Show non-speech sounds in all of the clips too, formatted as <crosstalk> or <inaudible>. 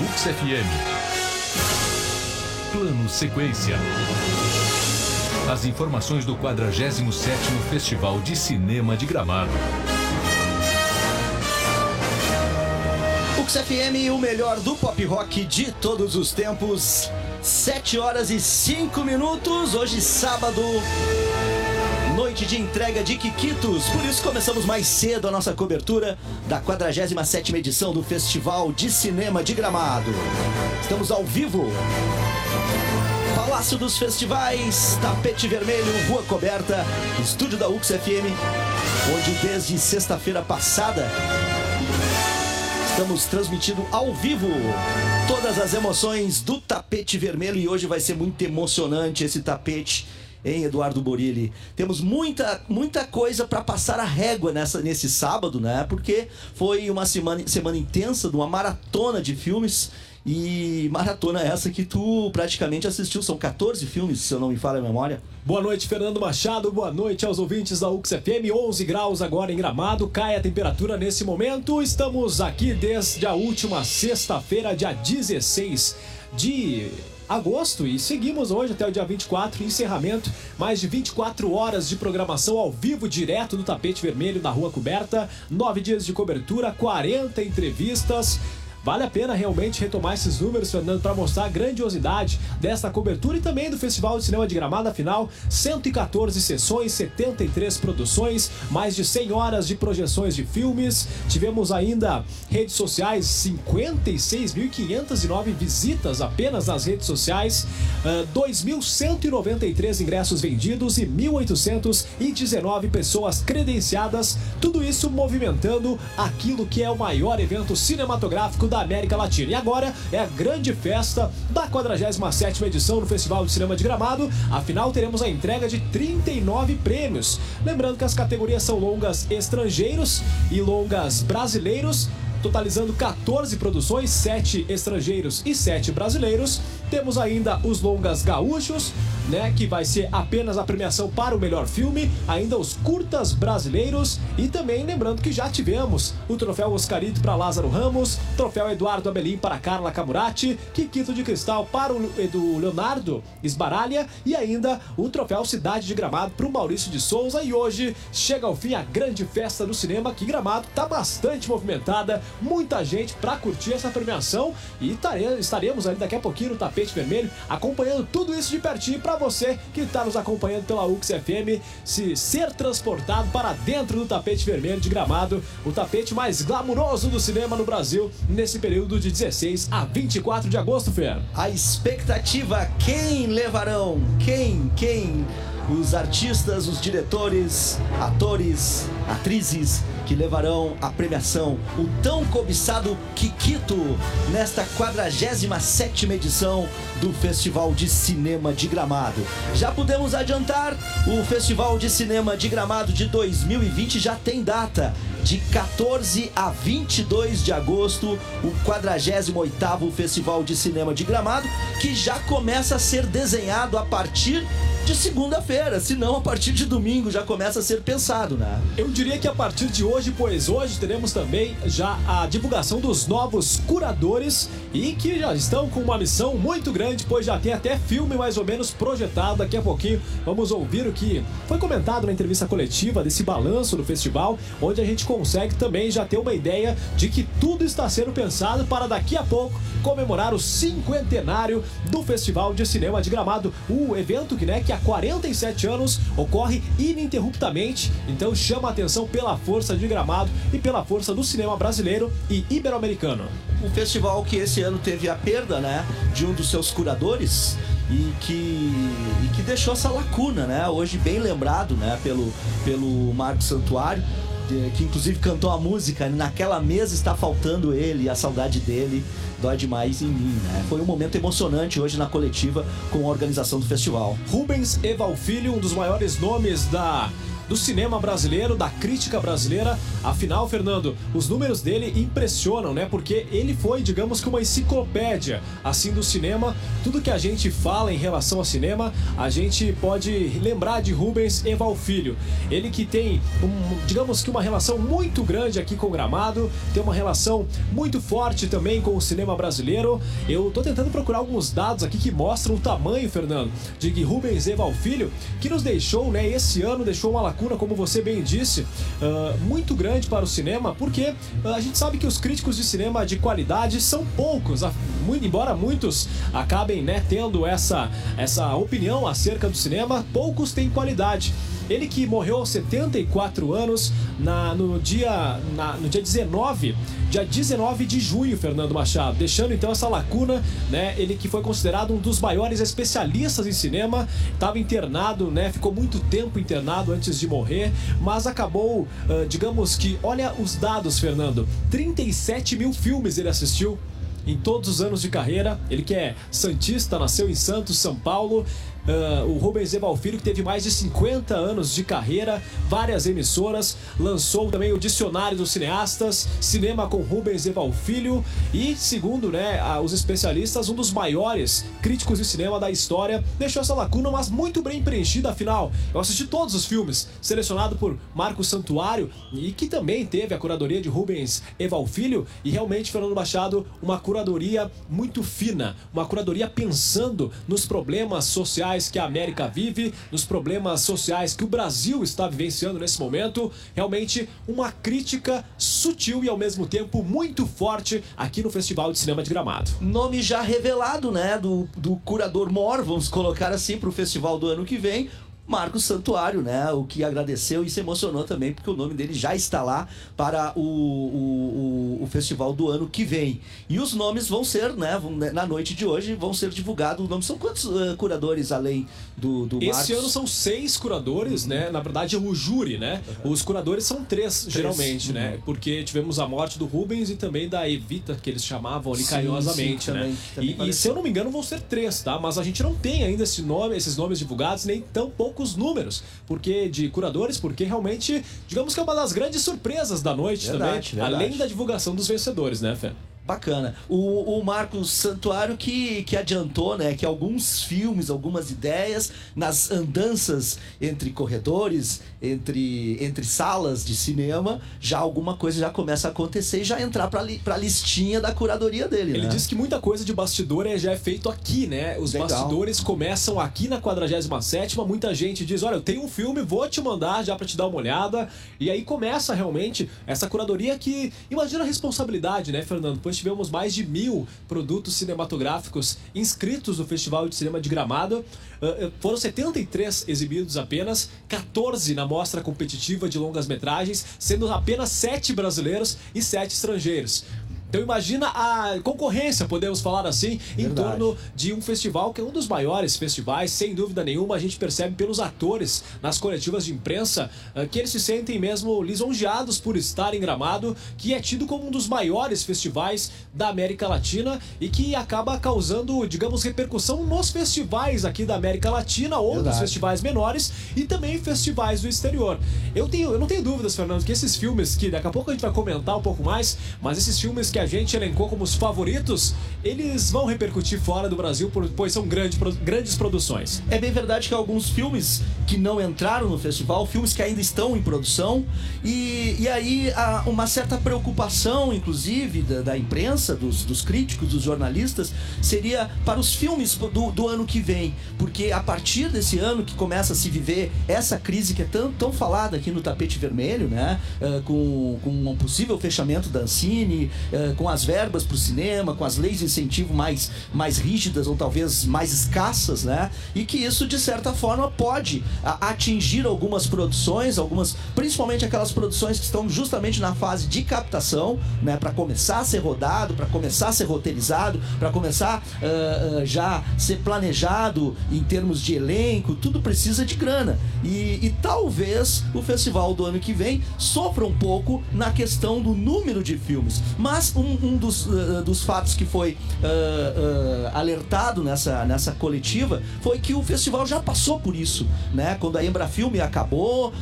Ux FM. Plano Sequência. As informações do 47º Festival de Cinema de Gramado. Ux FM, o melhor do pop rock de todos os tempos. 7 horas e 5 minutos, hoje sábado, noite de entrega de Quiquitos. Por isso começamos mais cedo a nossa cobertura da 47ª edição do Festival de Cinema de Gramado. Estamos ao vivo. Palácio dos Festivais, Tapete Vermelho, Rua Coberta, estúdio da UX FM, onde desde sexta-feira passada Estamos transmitindo ao vivo todas as emoções do tapete vermelho e hoje vai ser muito emocionante esse tapete em Eduardo Borilli. Temos muita, muita coisa para passar a régua nessa, nesse sábado, né? Porque foi uma semana, semana intensa de uma maratona de filmes. E maratona essa que tu praticamente assistiu, são 14 filmes, se eu não me falha a memória. Boa noite, Fernando Machado. Boa noite aos ouvintes da UX FM. 11 graus agora em Gramado. Cai a temperatura nesse momento. Estamos aqui desde a última sexta-feira, dia 16 de agosto e seguimos hoje até o dia 24, encerramento, mais de 24 horas de programação ao vivo direto do tapete vermelho na Rua Coberta, nove dias de cobertura, 40 entrevistas, Vale a pena realmente retomar esses números, Fernando, para mostrar a grandiosidade dessa cobertura e também do Festival de Cinema de Gramado. Afinal, 114 sessões, 73 produções, mais de 100 horas de projeções de filmes. Tivemos ainda redes sociais, 56.509 visitas apenas nas redes sociais, uh, 2.193 ingressos vendidos e 1.819 pessoas credenciadas. Tudo isso movimentando aquilo que é o maior evento cinematográfico da América Latina. E agora é a grande festa da 47ª edição do Festival de Cinema de Gramado. Afinal, teremos a entrega de 39 prêmios. Lembrando que as categorias são longas estrangeiros e longas brasileiros totalizando 14 produções, 7 estrangeiros e 7 brasileiros. Temos ainda os longas gaúchos, né, que vai ser apenas a premiação para o melhor filme, ainda os curtas brasileiros e também lembrando que já tivemos o troféu Oscarito para Lázaro Ramos, troféu Eduardo Abelim para Carla Camurati, Kikito de Cristal para o do Leonardo Esbaralha e ainda o troféu Cidade de Gramado para o Maurício de Souza. E hoje chega ao fim a grande festa do cinema que Gramado está bastante movimentada, muita gente para curtir essa premiação e estaremos ali daqui a pouquinho no tapete vermelho acompanhando tudo isso de pertinho para você que está nos acompanhando pela UX FM se ser transportado para dentro do tapete vermelho de Gramado, o tapete mais glamuroso do cinema no Brasil nesse período de 16 a 24 de agosto, Fer. A expectativa, quem levarão? Quem? Quem? Os artistas, os diretores, atores, atrizes que levarão a premiação, o tão cobiçado Kikito, nesta 47ª edição do Festival de Cinema de Gramado. Já podemos adiantar, o Festival de Cinema de Gramado de 2020 já tem data, de 14 a 22 de agosto, o 48º Festival de Cinema de Gramado, que já começa a ser desenhado a partir de segunda-feira, se não a partir de domingo já começa a ser pensado, né? Eu diria que a partir de hoje, pois hoje teremos também já a divulgação dos novos curadores e que já estão com uma missão muito grande, pois já tem até filme mais ou menos projetado. Daqui a pouquinho vamos ouvir o que foi comentado na entrevista coletiva desse balanço do festival, onde a gente consegue também já ter uma ideia de que tudo está sendo pensado para daqui a pouco comemorar o cinquentenário do Festival de Cinema de Gramado, o evento que, né, que há 47 anos ocorre ininterruptamente, então chama a atenção pela força de Gramado e pela força do cinema brasileiro e ibero-americano. Um festival que esse ano teve a perda, né, de um dos seus curadores e que, e que deixou essa lacuna, né? Hoje bem lembrado, né, pelo, pelo Marco Santuário, que inclusive cantou a música, naquela mesa está faltando ele, a saudade dele dói demais em mim, né? Foi um momento emocionante hoje na coletiva com a organização do festival. Rubens Eval Filho, um dos maiores nomes da do cinema brasileiro, da crítica brasileira. Afinal, Fernando, os números dele impressionam, né? Porque ele foi, digamos que uma enciclopédia assim do cinema. Tudo que a gente fala em relação ao cinema, a gente pode lembrar de Rubens Eval Filho. Ele que tem, um, digamos que uma relação muito grande aqui com o Gramado, tem uma relação muito forte também com o cinema brasileiro. Eu tô tentando procurar alguns dados aqui que mostram o tamanho, Fernando, de Rubens Eval Filho, que nos deixou, né, esse ano deixou uma lacuna, como você bem disse, uh, muito grande para o cinema, porque uh, a gente sabe que os críticos de cinema de qualidade são poucos, muito, embora muitos acabem né, tendo essa, essa opinião acerca do cinema, poucos têm qualidade. Ele que morreu aos 74 anos na, no, dia, na, no dia 19, dia 19 de junho, Fernando Machado, deixando então essa lacuna, né? Ele que foi considerado um dos maiores especialistas em cinema, estava internado, né? Ficou muito tempo internado antes de morrer, mas acabou, uh, digamos que, olha os dados, Fernando, 37 mil filmes ele assistiu em todos os anos de carreira. Ele que é Santista, nasceu em Santos, São Paulo. Uh, o Rubens Eval Filho, que teve mais de 50 anos de carreira, várias emissoras, lançou também o Dicionário dos Cineastas, Cinema com Rubens Eval Filho e, segundo né, os especialistas, um dos maiores críticos de cinema da história. Deixou essa lacuna, mas muito bem preenchida, afinal. Eu assisti todos os filmes, selecionado por Marco Santuário e que também teve a curadoria de Rubens Eval Filho e realmente, Fernando Machado, uma curadoria muito fina, uma curadoria pensando nos problemas sociais sociais que a América vive, nos problemas sociais que o Brasil está vivenciando nesse momento. Realmente uma crítica sutil e ao mesmo tempo muito forte aqui no Festival de Cinema de Gramado. Nome já revelado, né, do, do curador Mor, vamos colocar assim, para o festival do ano que vem. Marcos Santuário, né? O que agradeceu e se emocionou também, porque o nome dele já está lá para o, o, o, o festival do ano que vem. E os nomes vão ser, né? Vão, né, na noite de hoje, vão ser divulgados. Os nomes são quantos uh, curadores além do, do Esse Marcos? ano são seis curadores, uhum. né? Na verdade é o júri, né? Uhum. Os curadores são três, três. geralmente, né? uhum. né? Porque tivemos a morte do Rubens e também da Evita, que eles chamavam ali sim, carinhosamente, sim, né? Também, também e, e, se eu não me engano vão ser três, tá? Mas a gente não tem ainda esse nome, esses nomes divulgados, nem tão pouco poucos números porque de curadores, porque realmente, digamos que é uma das grandes surpresas da noite verdade, também, verdade. além da divulgação dos vencedores, né, Fê? Bacana. O, o Marcos Santuário que, que adiantou, né, que alguns filmes, algumas ideias, nas andanças entre corredores, entre, entre salas de cinema, já alguma coisa já começa a acontecer e já entrar para li, a listinha da curadoria dele. Ele né? diz que muita coisa de bastidor é, já é feito aqui, né? Os Legal. bastidores começam aqui na 47 muita gente diz, olha, eu tenho um filme, vou te mandar já para te dar uma olhada. E aí começa realmente essa curadoria que, imagina a responsabilidade, né, Fernando? Pois tivemos mais de mil produtos cinematográficos inscritos no Festival de Cinema de Gramado. Uh, foram 73 exibidos apenas, 14 na mostra competitiva de longas metragens, sendo apenas 7 brasileiros e 7 estrangeiros. Então imagina a concorrência, podemos falar assim, Verdade. em torno de um festival que é um dos maiores festivais, sem dúvida nenhuma, a gente percebe pelos atores nas coletivas de imprensa ah, que eles se sentem mesmo lisonjeados por estar em Gramado, que é tido como um dos maiores festivais da América Latina e que acaba causando, digamos, repercussão nos festivais aqui da América Latina ou Verdade. nos festivais menores e também festivais do exterior. Eu tenho, eu não tenho dúvidas, Fernando, que esses filmes que daqui a pouco a gente vai comentar um pouco mais, mas esses filmes que que a gente elencou como os favoritos, eles vão repercutir fora do Brasil, pois são grande, grandes produções. É bem verdade que alguns filmes que não entraram no festival, filmes que ainda estão em produção, e, e aí há uma certa preocupação, inclusive, da, da imprensa, dos, dos, críticos, dos jornalistas, seria para os filmes do, do, ano que vem, porque a partir desse ano que começa a se viver essa crise que é tão, tão falada aqui no tapete vermelho, né, uh, com, com um possível fechamento da Ancine, uh, com as verbas para o cinema, com as leis de incentivo mais, mais rígidas ou talvez mais escassas, né? E que isso, de certa forma, pode atingir algumas produções, algumas, principalmente aquelas produções que estão justamente na fase de captação, né? Para começar a ser rodado, para começar a ser roteirizado, para começar uh, uh, já ser planejado em termos de elenco, tudo precisa de grana. E, e talvez o festival do ano que vem sofra um pouco na questão do número de filmes. Mas um, um dos, uh, dos fatos que foi uh, alertado nessa, nessa coletiva foi que o festival já passou por isso, né? Quando a Embrafilme acabou.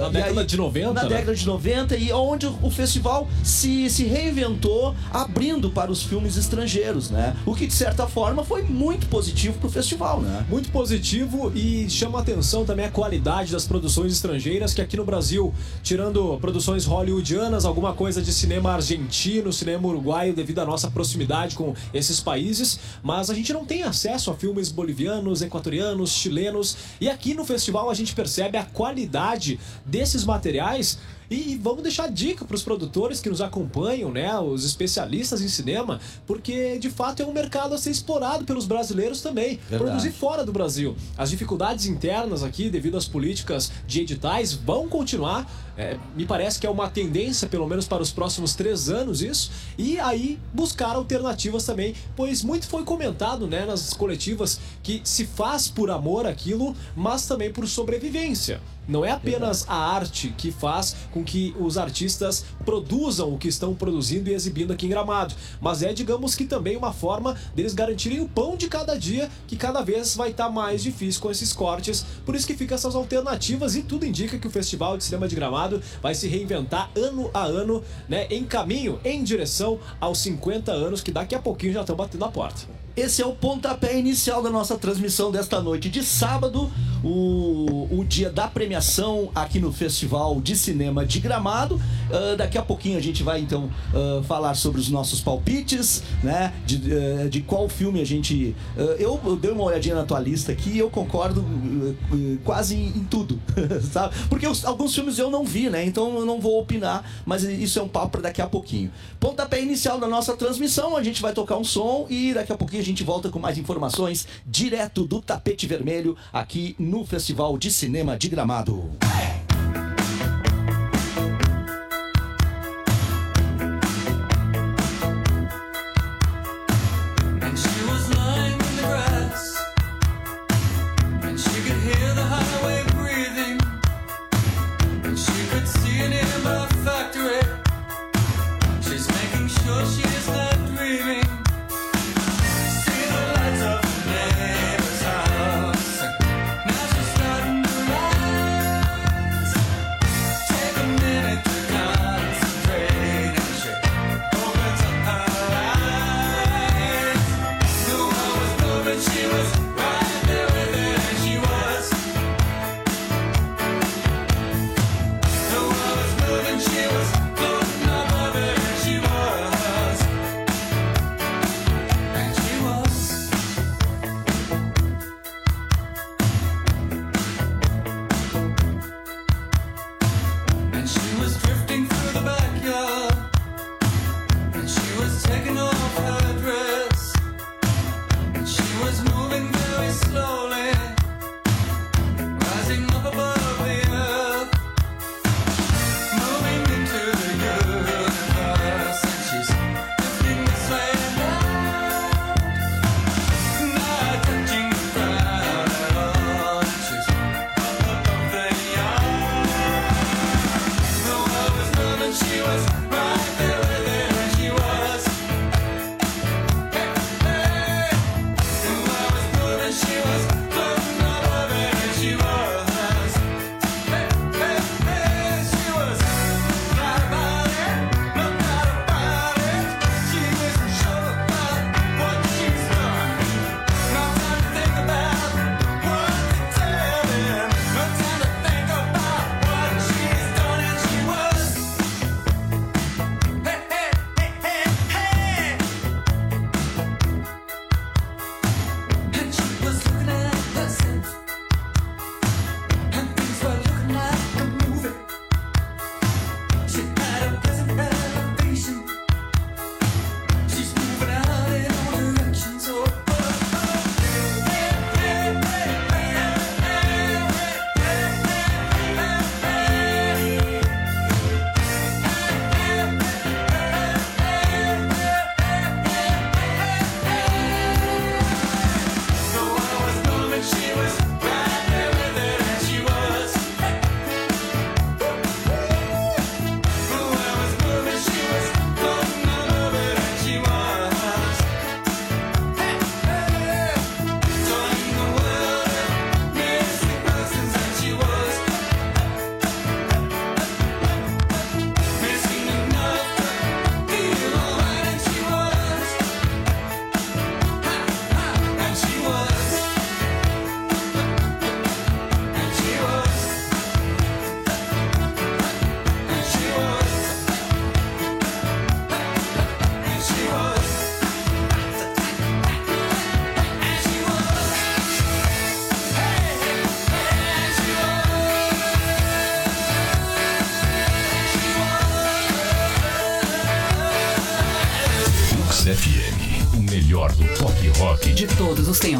na década aí, de 90. Na né? década de 90, e onde o festival se, se reinventou abrindo para os filmes estrangeiros, né? O que de certa forma foi muito positivo para o festival, né? Muito positivo e chama atenção também a qualidade das produções estrangeiras que aqui no Brasil, tirando produções hollywoodianas, alguma coisa de cinema argentino, cinema uruguaio, devido à nossa proximidade com esses países, mas a gente não tem acesso a filmes bolivianos, equatorianos, chilenos, e aqui no festival a gente percebe a qualidade desses materiais e vamos deixar dica para os produtores que nos acompanham, né, os especialistas em cinema, porque de fato é um mercado a ser explorado pelos brasileiros também. Verdade. Produzir fora do Brasil. As dificuldades internas aqui, devido às políticas de editais, vão continuar. É, me parece que é uma tendência, pelo menos para os próximos três anos, isso. E aí buscar alternativas também, pois muito foi comentado né, nas coletivas que se faz por amor aquilo, mas também por sobrevivência. Não é apenas a arte que faz com que os artistas produzam o que estão produzindo e exibindo aqui em Gramado, mas é, digamos que também uma forma deles garantirem o pão de cada dia, que cada vez vai estar tá mais difícil com esses cortes. Por isso que fica essas alternativas e tudo indica que o Festival de Cinema de Gramado vai se reinventar ano a ano, né, em caminho, em direção aos 50 anos que daqui a pouquinho já estão batendo a porta. Esse é o pontapé inicial da nossa transmissão desta noite de sábado, o, o dia da premiação aqui no Festival de Cinema de Gramado. Uh, daqui a pouquinho a gente vai então uh, falar sobre os nossos palpites, né? De, uh, de qual filme a gente. eu, eu dei uma olhadinha na tua lista aqui e eu concordo quase em, em tudo, <laughs> sabe? Porque os, alguns filmes eu não vi, né? Então eu não vou opinar, mas isso é um papo para daqui a pouquinho. Pontapé inicial da nossa transmissão, a gente vai tocar um som e daqui a pouquinho gente volta com mais informações direto do tapete vermelho aqui no Festival de Cinema de Gramado.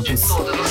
Todos os tempos.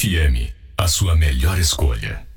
FM, a sua melhor escolha.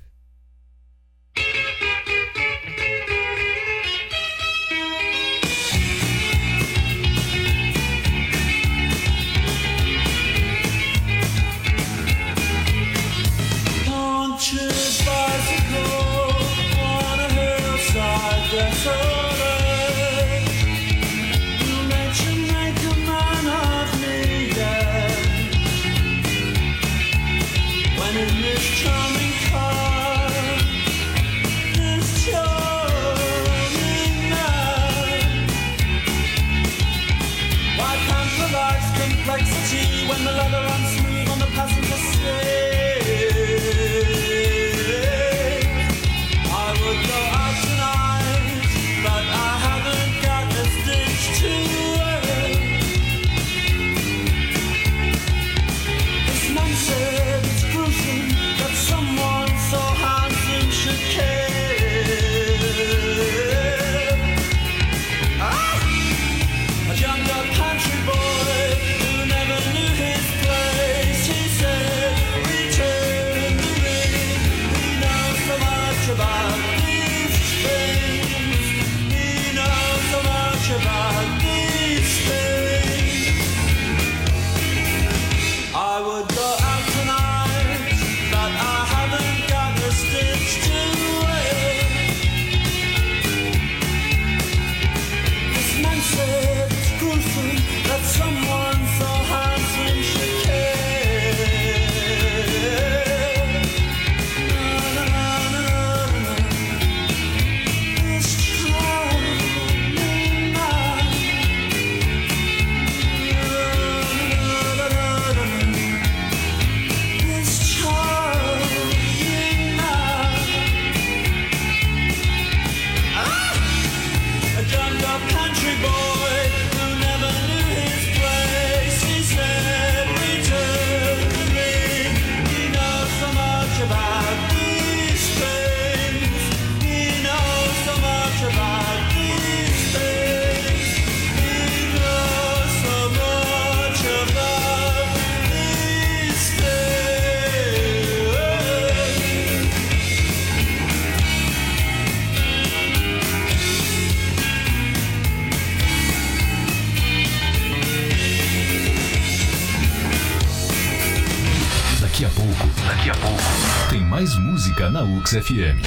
FM.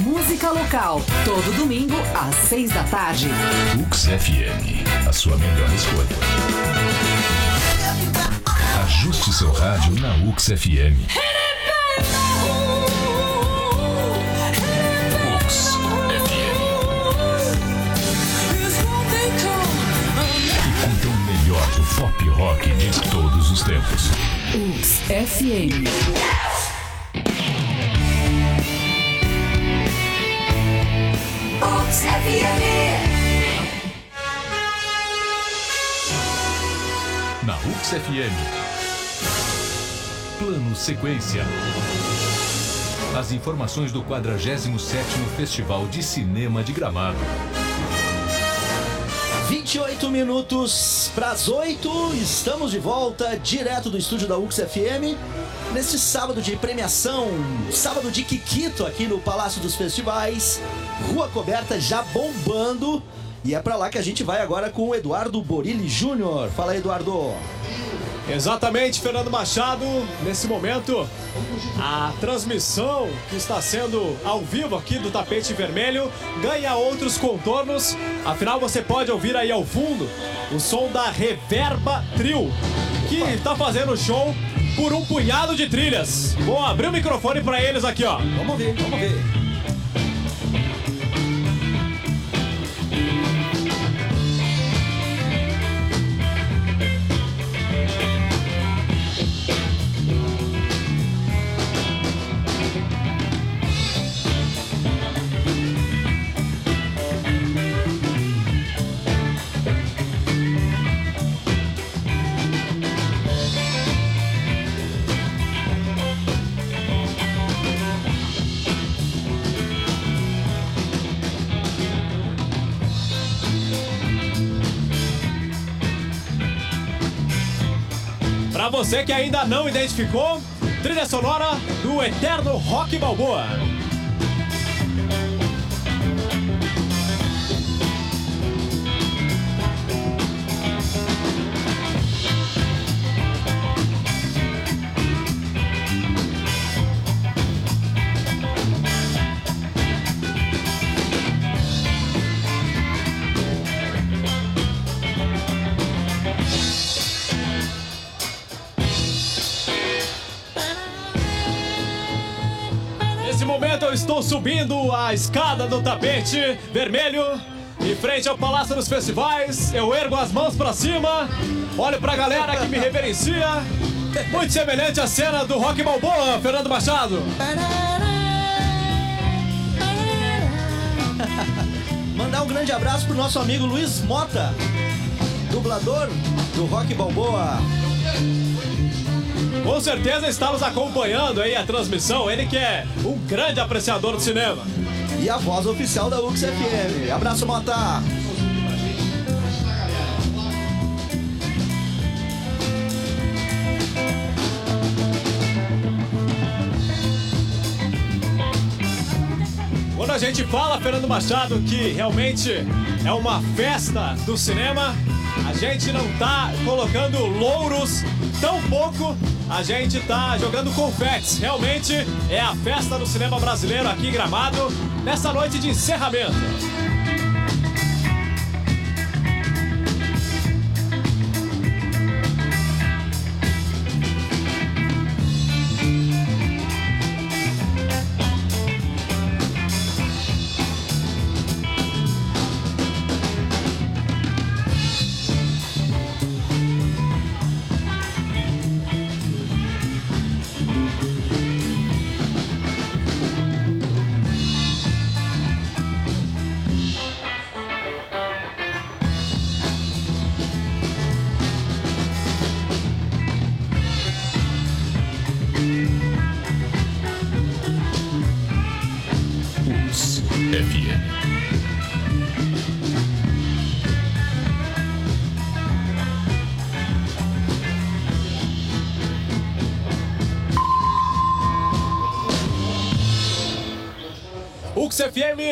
Música local, todo domingo às seis da tarde. Ux FM, a sua melhor escolha. Ajuste seu rádio na Ux FM. Ux FM. E conta o melhor do pop rock de todos os tempos. Ux FM. Ux FM. Plano Sequência. As informações do 47º Festival de Cinema de Gramado. 28 minutos para as 8, estamos de volta, direto do estúdio da UX FM, neste sábado de premiação, sábado de Kikito aqui no Palácio dos Festivais, rua coberta já bombando, e é para lá que a gente vai agora com o Eduardo Borilli Júnior. Fala aí, Eduardo. Exatamente, Fernando Machado. Nesse momento, a transmissão que está sendo ao vivo aqui do tapete vermelho ganha outros contornos. Afinal, você pode ouvir aí ao fundo o som da Reverba Trio, que está fazendo show por um punhado de trilhas. Vou abrir o microfone para eles aqui, ó. Vamos ver, vamos ver. Você que ainda não identificou, trilha sonora do eterno Rock Balboa. Subindo a escada do tapete vermelho em frente ao Palácio dos Festivais. Eu ergo as mãos pra cima, olho pra galera que me reverencia. Muito semelhante à cena do Rock Balboa, Fernando Machado. <laughs> Mandar um grande abraço pro nosso amigo Luiz Mota, dublador do Rock Balboa. Com certeza está nos acompanhando aí a transmissão. Ele que é um grande apreciador do cinema. E a voz oficial da UX FM. Abraço, Mota! Quando a gente fala, Fernando Machado, que realmente é uma festa do cinema, a gente não tá colocando louros tão pouco, a gente tá jogando confetes. Realmente é a festa do cinema brasileiro aqui em Gramado, nessa noite de encerramento.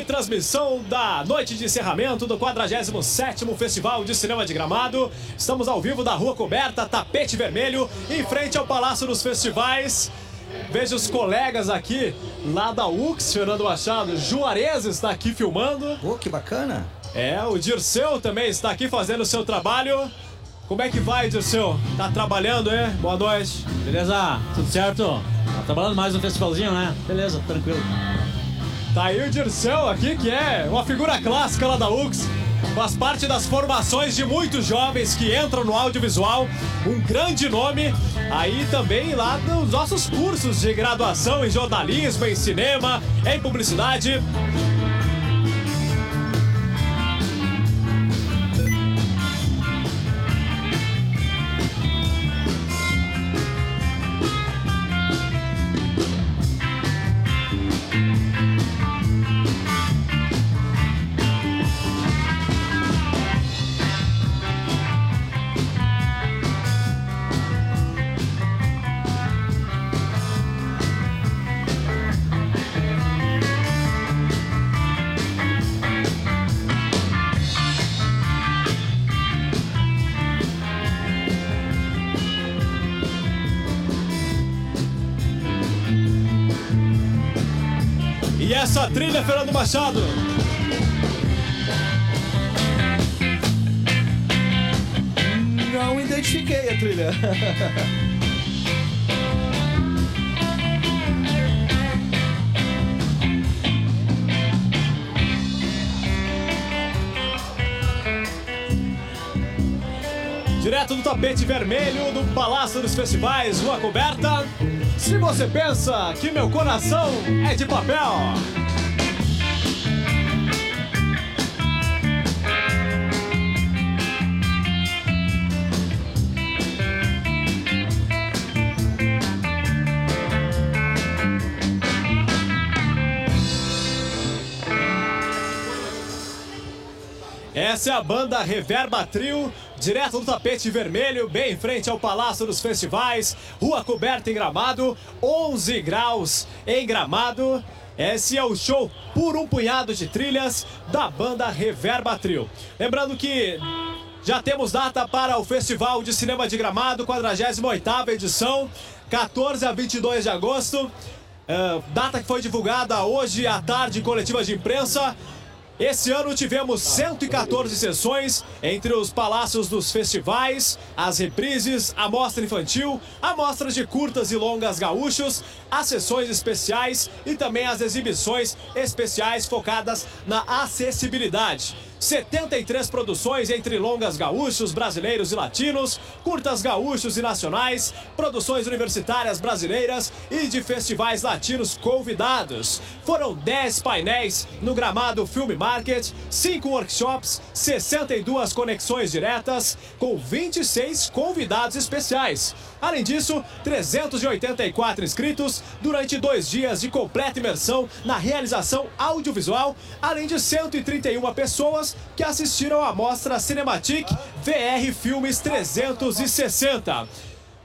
Transmissão da noite de encerramento do 47º Festival de Cinema de Gramado. Estamos ao vivo da Rua Coberta, tapete vermelho, em frente ao Palácio dos Festivais. Vejo os colegas aqui, lá da UX, Fernando Machado, Juarez está aqui filmando. Pô, que bacana! É, o Dirceu também está aqui fazendo o seu trabalho. Como é que vai, Dirceu? Tá trabalhando, é? Boa noite. Beleza? Tudo certo? Tá trabalhando mais no festivalzinho, né? Beleza, tranquilo. Tá aí o Dirceu aqui, que é uma figura clássica lá da UX. Faz parte das formações de muitos jovens que entram no audiovisual. Um grande nome. Aí também lá nos nossos cursos de graduação em jornalismo, em cinema, em publicidade. Essa trilha, Fernando Machado. Não identifiquei a trilha. Direto do tapete vermelho do Palácio dos Festivais, Rua Coberta. Se você pensa que meu coração é de papel. Essa é a banda Reverba Trio direto do tapete vermelho, bem em frente ao Palácio dos Festivais, rua coberta em Gramado, 11 graus em Gramado. Esse é o show por um punhado de trilhas da banda Reverba Trio. Lembrando que já temos data para o Festival de Cinema de Gramado, 48ª edição, 14 a 22 de agosto. É, data que foi divulgada hoje à tarde em coletiva de imprensa. Esse ano tivemos 114 sessões entre os palácios dos festivais, as reprises, a mostra infantil, a mostra de curtas e longas gaúchos, as sessões especiais e também as exibições especiais focadas na acessibilidade. 73 produções entre longas gaúchos, brasileiros e latinos, curtas gaúchos e nacionais, produções universitárias brasileiras e de festivais latinos convidados. Foram 10 painéis no gramado Film Market, 5 workshops, 62 conexões diretas, com 26 convidados especiais. Além disso, 384 inscritos durante dois dias de completa imersão na realização audiovisual, além de 131 pessoas que assistiram à mostra Cinematic VR Filmes 360.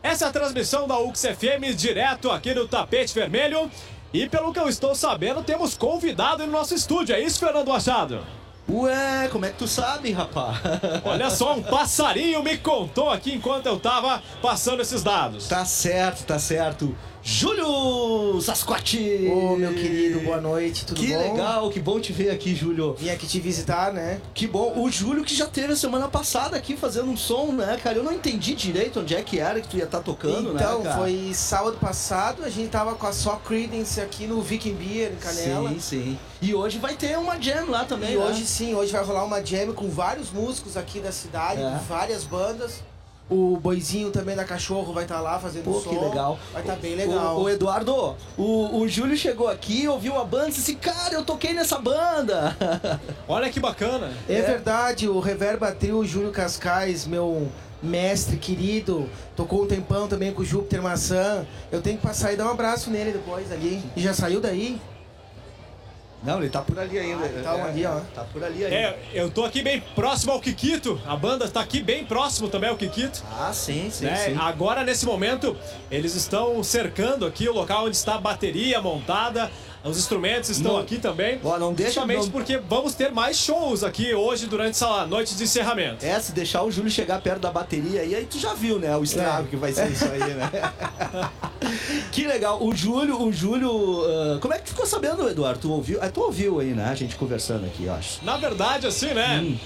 Essa é transmissão da UX FM direto aqui no Tapete Vermelho. E pelo que eu estou sabendo, temos convidado no nosso estúdio. É isso, Fernando Machado? Ué, como é que tu sabe, rapaz? <laughs> Olha só, um passarinho me contou aqui enquanto eu tava passando esses dados. Tá certo, tá certo. Júlio Sasquatch! Ô, meu querido, boa noite, tudo Que bom? legal, que bom te ver aqui, Júlio. Vim aqui te visitar, né? Que bom. O Júlio que já teve a semana passada aqui fazendo um som, né, cara? Eu não entendi direito onde é que era que tu ia estar tocando, então, né, cara? foi sábado passado, a gente tava com a só Credence aqui no Viking Beer, em Canela. Sim, sim. E hoje vai ter uma jam lá também, E né? hoje sim, hoje vai rolar uma jam com vários músicos aqui da cidade, É. várias bandas. O Boizinho também da Cachorro vai estar lá fazendo Pô, som. que legal. Vai estar bem legal. O, o Eduardo, o, o Júlio chegou aqui, ouviu a banda e disse, cara, eu toquei nessa banda. <laughs> Olha que bacana. É, verdade, o Reverba Trio, o Júlio Cascais, meu mestre querido, tocou um tempão também com o Júpiter Maçã. Eu tenho que passar e dar um abraço nele depois ali. E já saiu daí? Não, ele tá por ali ainda. Ah, tá ali, ó. Tá por ali ainda. É, eu tô aqui bem próximo ao Kikito. A banda tá aqui bem próximo também ao Kikito. Ah, sim, sim, né? sim. Agora, nesse momento, eles estão cercando aqui o local onde está a bateria montada. Os instrumentos estão Não- aqui também. Ó, não deixa- Justamente não- porque vamos ter mais shows aqui hoje durante essa noite de encerramento. É, se deixar o Júlio chegar perto da bateria aí, aí tu já viu, né? O estrago que vai ser isso aí, né? <laughs> que legal. O Júlio, o Júlio. ah, como é que tu ficou sabendo, Eduardo? Tu ouviu? Ah, tu ouviu aí, né? A gente conversando aqui, eu acho. Na verdade, assim, né?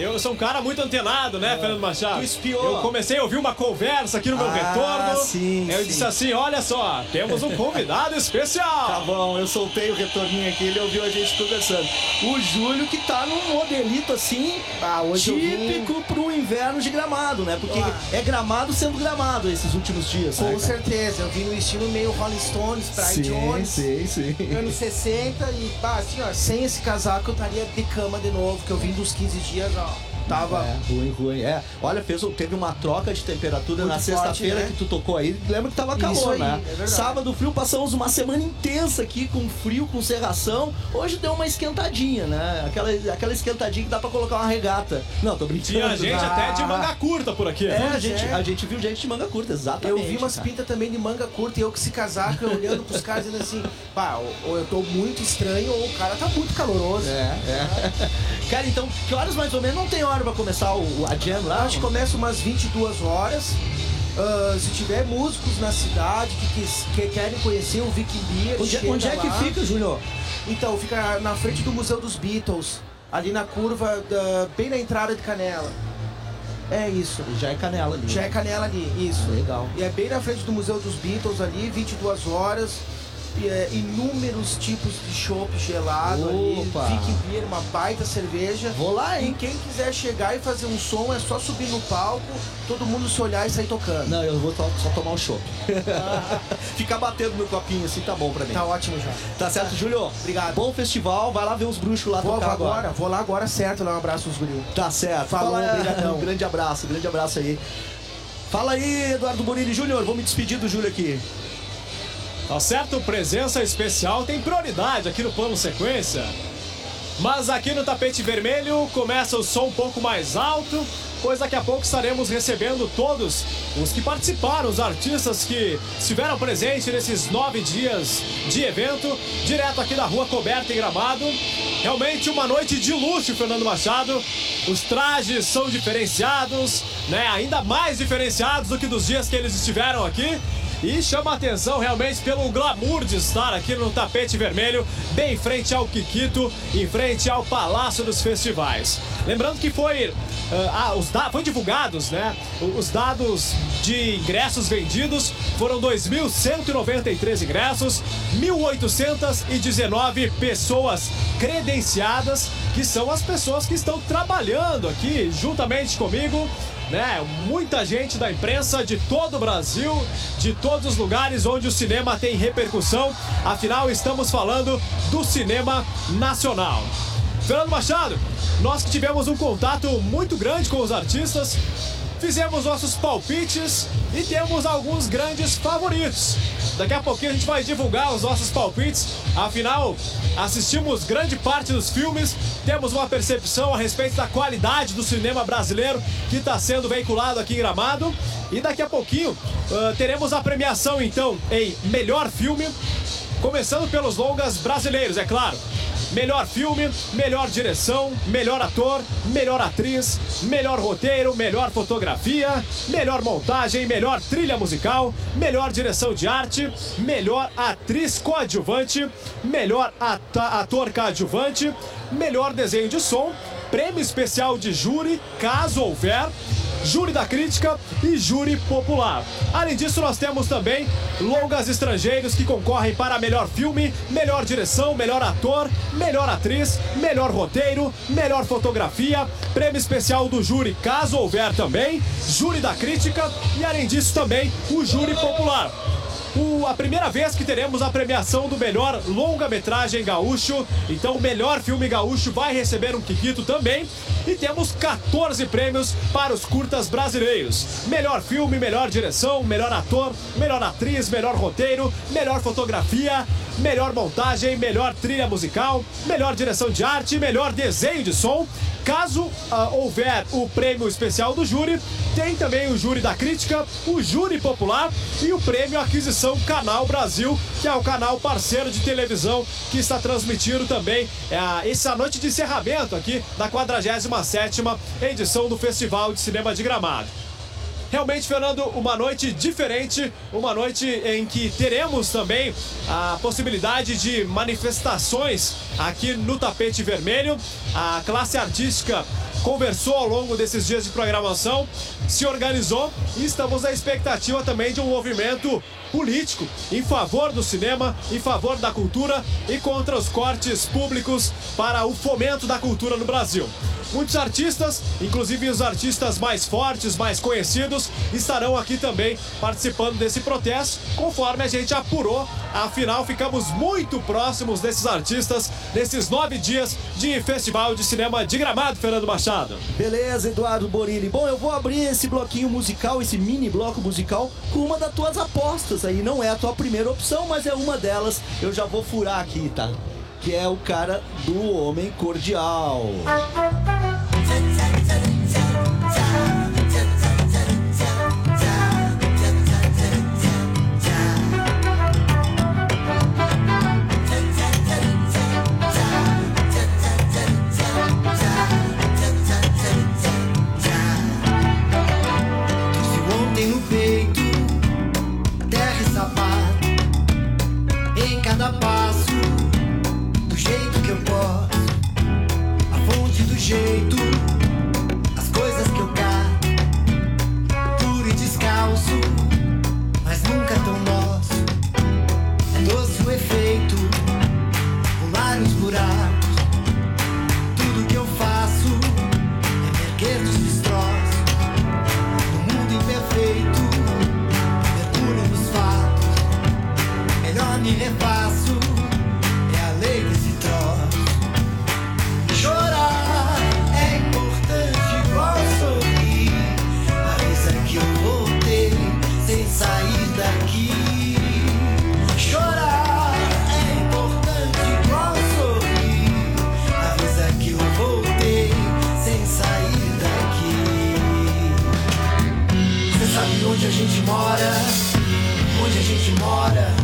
Eu sou um cara muito antenado, né, Fernando Machado? Tu espiou. Eu comecei a ouvir uma conversa aqui no meu Ah, retorno. sim, Eu sim. disse assim: olha só, temos um convidado especial. Tá bom, eu soltei o retorninho aqui, ele ouviu a gente conversando. O Júlio que tá num modelito assim, Ah, hoje eu vim- típico pro inverno de gramado, né? Porque Ah. é gramado sendo gramado esses últimos dias. Com né, certeza, eu vim no estilo meio Rolling Stones, Brian Jones. sim, sim. Anos 60 e, bah, assim, ó, sem esse casaco eu estaria de cama de novo, que eu vim dos 15 dias, ó, tava... É, ruim, ruim. É. Olha, fez, teve uma troca de temperatura Muito na sexta-feira né? que tu tocou aí. Lembra que tava calor, Isso aí, né? é. Sábado frio, passamos uma semana intensa aqui com frio, com serração. Hoje deu uma esquentadinha, né? Aquela, aquela esquentadinha que dá pra colocar uma regata. Não, tô brincando. Tinha gente Ah. até de manga curta por aqui. É, a Pois gente, é. a gente viu gente de manga curta, exatamente. Eu vi umas cara. pintas também de manga curta e eu com esse casaco eu olhando pros caras dizendo assim, pá, ou, ou eu tô muito estranho ou o cara tá muito caloroso. É, é. <laughs> Cara, então, que horas mais ou menos? Não tem hora pra começar o, a jam lá? Acho que começa umas 22 horas. Ah, se tiver músicos na cidade que, quis- que querem conhecer o Viking Beer, Onde, é- onde é que fica, Júnior? Então, fica na frente do Museu dos Beatles, ali na curva, da- bem na entrada de Canela. É isso. Já é canela ali. Já é Canela ali, isso. Legal. E é bem na frente do Museu dos Beatles ali, 22 horas. E é, inúmeros tipos de chopp gelado Opa. ali. Viking Beer, uma baita cerveja. Vou lá, E hein? quem quiser chegar e fazer um som, é só subir no palco, todo mundo se olhar e sair tocando. Não, eu vou só tomar um chopp. <laughs> Ficar batendo no copinho assim tá bom pra mim. Tá ótimo já. Tá certo, Júlio? Obrigado. Bom festival, vai lá ver os bruxos lá Vou, vou tocar agora, agora. vou lá agora certo, dar um abraço aos guris. Tá certo. Falou, Fala, <laughs> brigadão. Um grande abraço, grande abraço aí. Fala aí, Eduardo Bonini Júnior. Vou me despedir do Júlio aqui. Tá certo? Presença especial tem prioridade aqui no plano sequência. Mas aqui no tapete vermelho começa o som um pouco mais alto. pois daqui a pouco estaremos recebendo todos os que participaram, os artistas que estiveram presentes nesses nove dias de evento, direto aqui da rua coberta em Gramado. Realmente uma noite de luxo, Fernando Machado. Os trajes são diferenciados, né? Ainda mais diferenciados do que dos dias que eles estiveram aqui. E chama atenção realmente pelo glamour de estar aqui no tapete vermelho, bem em frente ao Kikito, em frente ao Palácio dos Festivais. Lembrando que foi, ah, os da- foi divulgados, né? Os dados de ingressos vendidos foram 2.193 ingressos, 1.819 pessoas credenciadas, que são as pessoas que estão trabalhando aqui juntamente comigo né? Muita gente da imprensa de todo o Brasil, de todos os lugares onde o cinema tem repercussão. Afinal, estamos falando do cinema nacional. Fernando Machado, nós que tivemos um contato muito grande com os artistas, fizemos nossos palpites e temos alguns grandes favoritos. Daqui a pouquinho a gente vai divulgar os nossos palpites. Afinal, assistimos grande parte dos filmes, temos uma percepção a respeito da qualidade do cinema brasileiro que está sendo veiculado aqui em Gramado. E daqui a pouquinho ah, teremos a premiação então em melhor filme, começando pelos longas brasileiros, é claro. Melhor filme, melhor direção, melhor ator, melhor atriz, melhor roteiro, melhor fotografia, melhor montagem, melhor trilha musical, melhor direção de arte, melhor atriz coadjuvante, melhor ator coadjuvante, melhor desenho de som, prêmio especial de júri, caso houver, júri da crítica e júri popular. Além disso, nós temos também longas estrangeiros que concorrem para melhor filme, melhor direção, melhor ator, melhor atriz, melhor roteiro, melhor fotografia, prêmio especial do júri, caso houver também, júri da crítica e além disso também o júri popular. O- a primeira vez que teremos a premiação do melhor longa-metragem gaúcho. Então, o melhor filme gaúcho vai receber um Kikito também. E temos 14 prêmios para os curtas brasileiros: melhor filme, melhor direção, melhor ator, melhor atriz, melhor roteiro, melhor fotografia, melhor montagem, melhor trilha musical, melhor direção de arte, melhor desenho de som. Caso ah, houver o prêmio especial do júri, tem também o júri da crítica, o júri popular e o prêmio Aquisição Canal Brasil, que é o canal parceiro de televisão que está transmitindo também eh, essa noite de encerramento aqui da 47ª edição do Festival de Cinema de Gramado. Realmente, Fernando, uma noite diferente, uma noite em que teremos também a possibilidade de manifestações aqui no tapete vermelho. A classe artística conversou ao longo desses dias de programação, se organizou e estamos na expectativa também de um movimento político em favor do cinema, em favor da cultura e contra os cortes públicos para o fomento da cultura no Brasil. Muitos artistas, inclusive os artistas mais fortes, mais conhecidos, estarão aqui também participando desse protesto, conforme a gente apurou. Afinal, ficamos muito próximos desses artistas nesses nove dias de Festival de Cinema de Gramado, Fernando Machado. Beleza, Eduardo Borilli. Bom, eu vou abrir esse bloquinho musical, esse mini bloco musical, com uma das tuas apostas aí. Não é a tua primeira opção, mas é uma delas. Eu já vou furar aqui, tá? Que é o cara do Homem Cordial. a gente mora, onde a gente mora.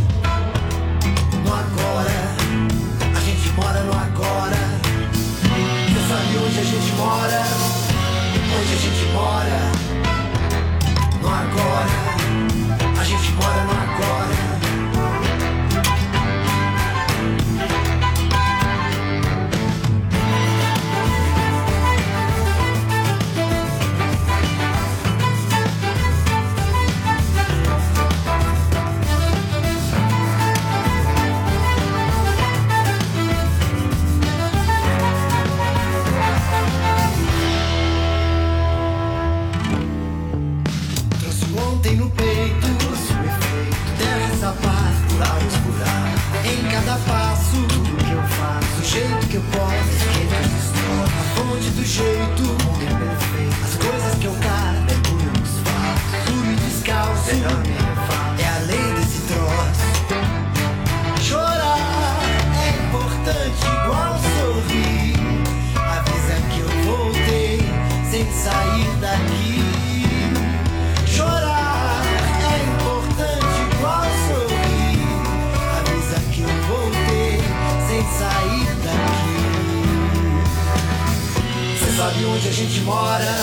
onde a gente mora,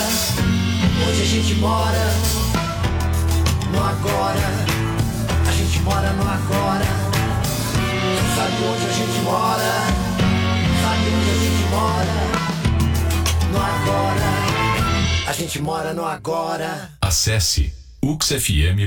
onde a gente mora, no agora, a gente mora no agora. Sabe onde a gente mora, sabe onde a gente mora, no agora, a gente mora no agora. Acesse uxfm.com.br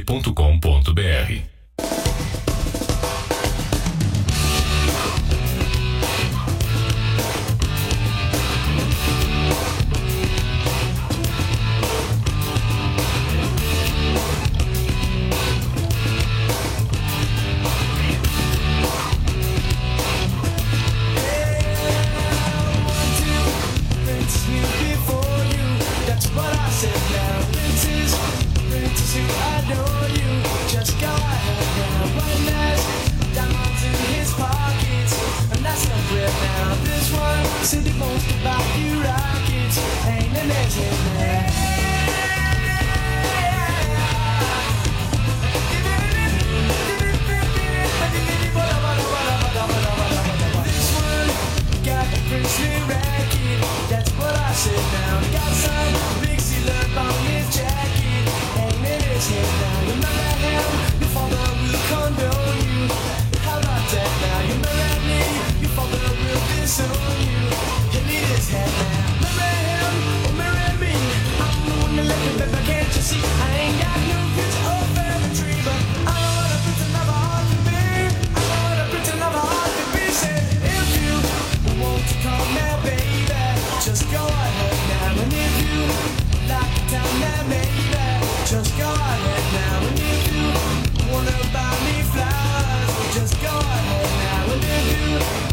you.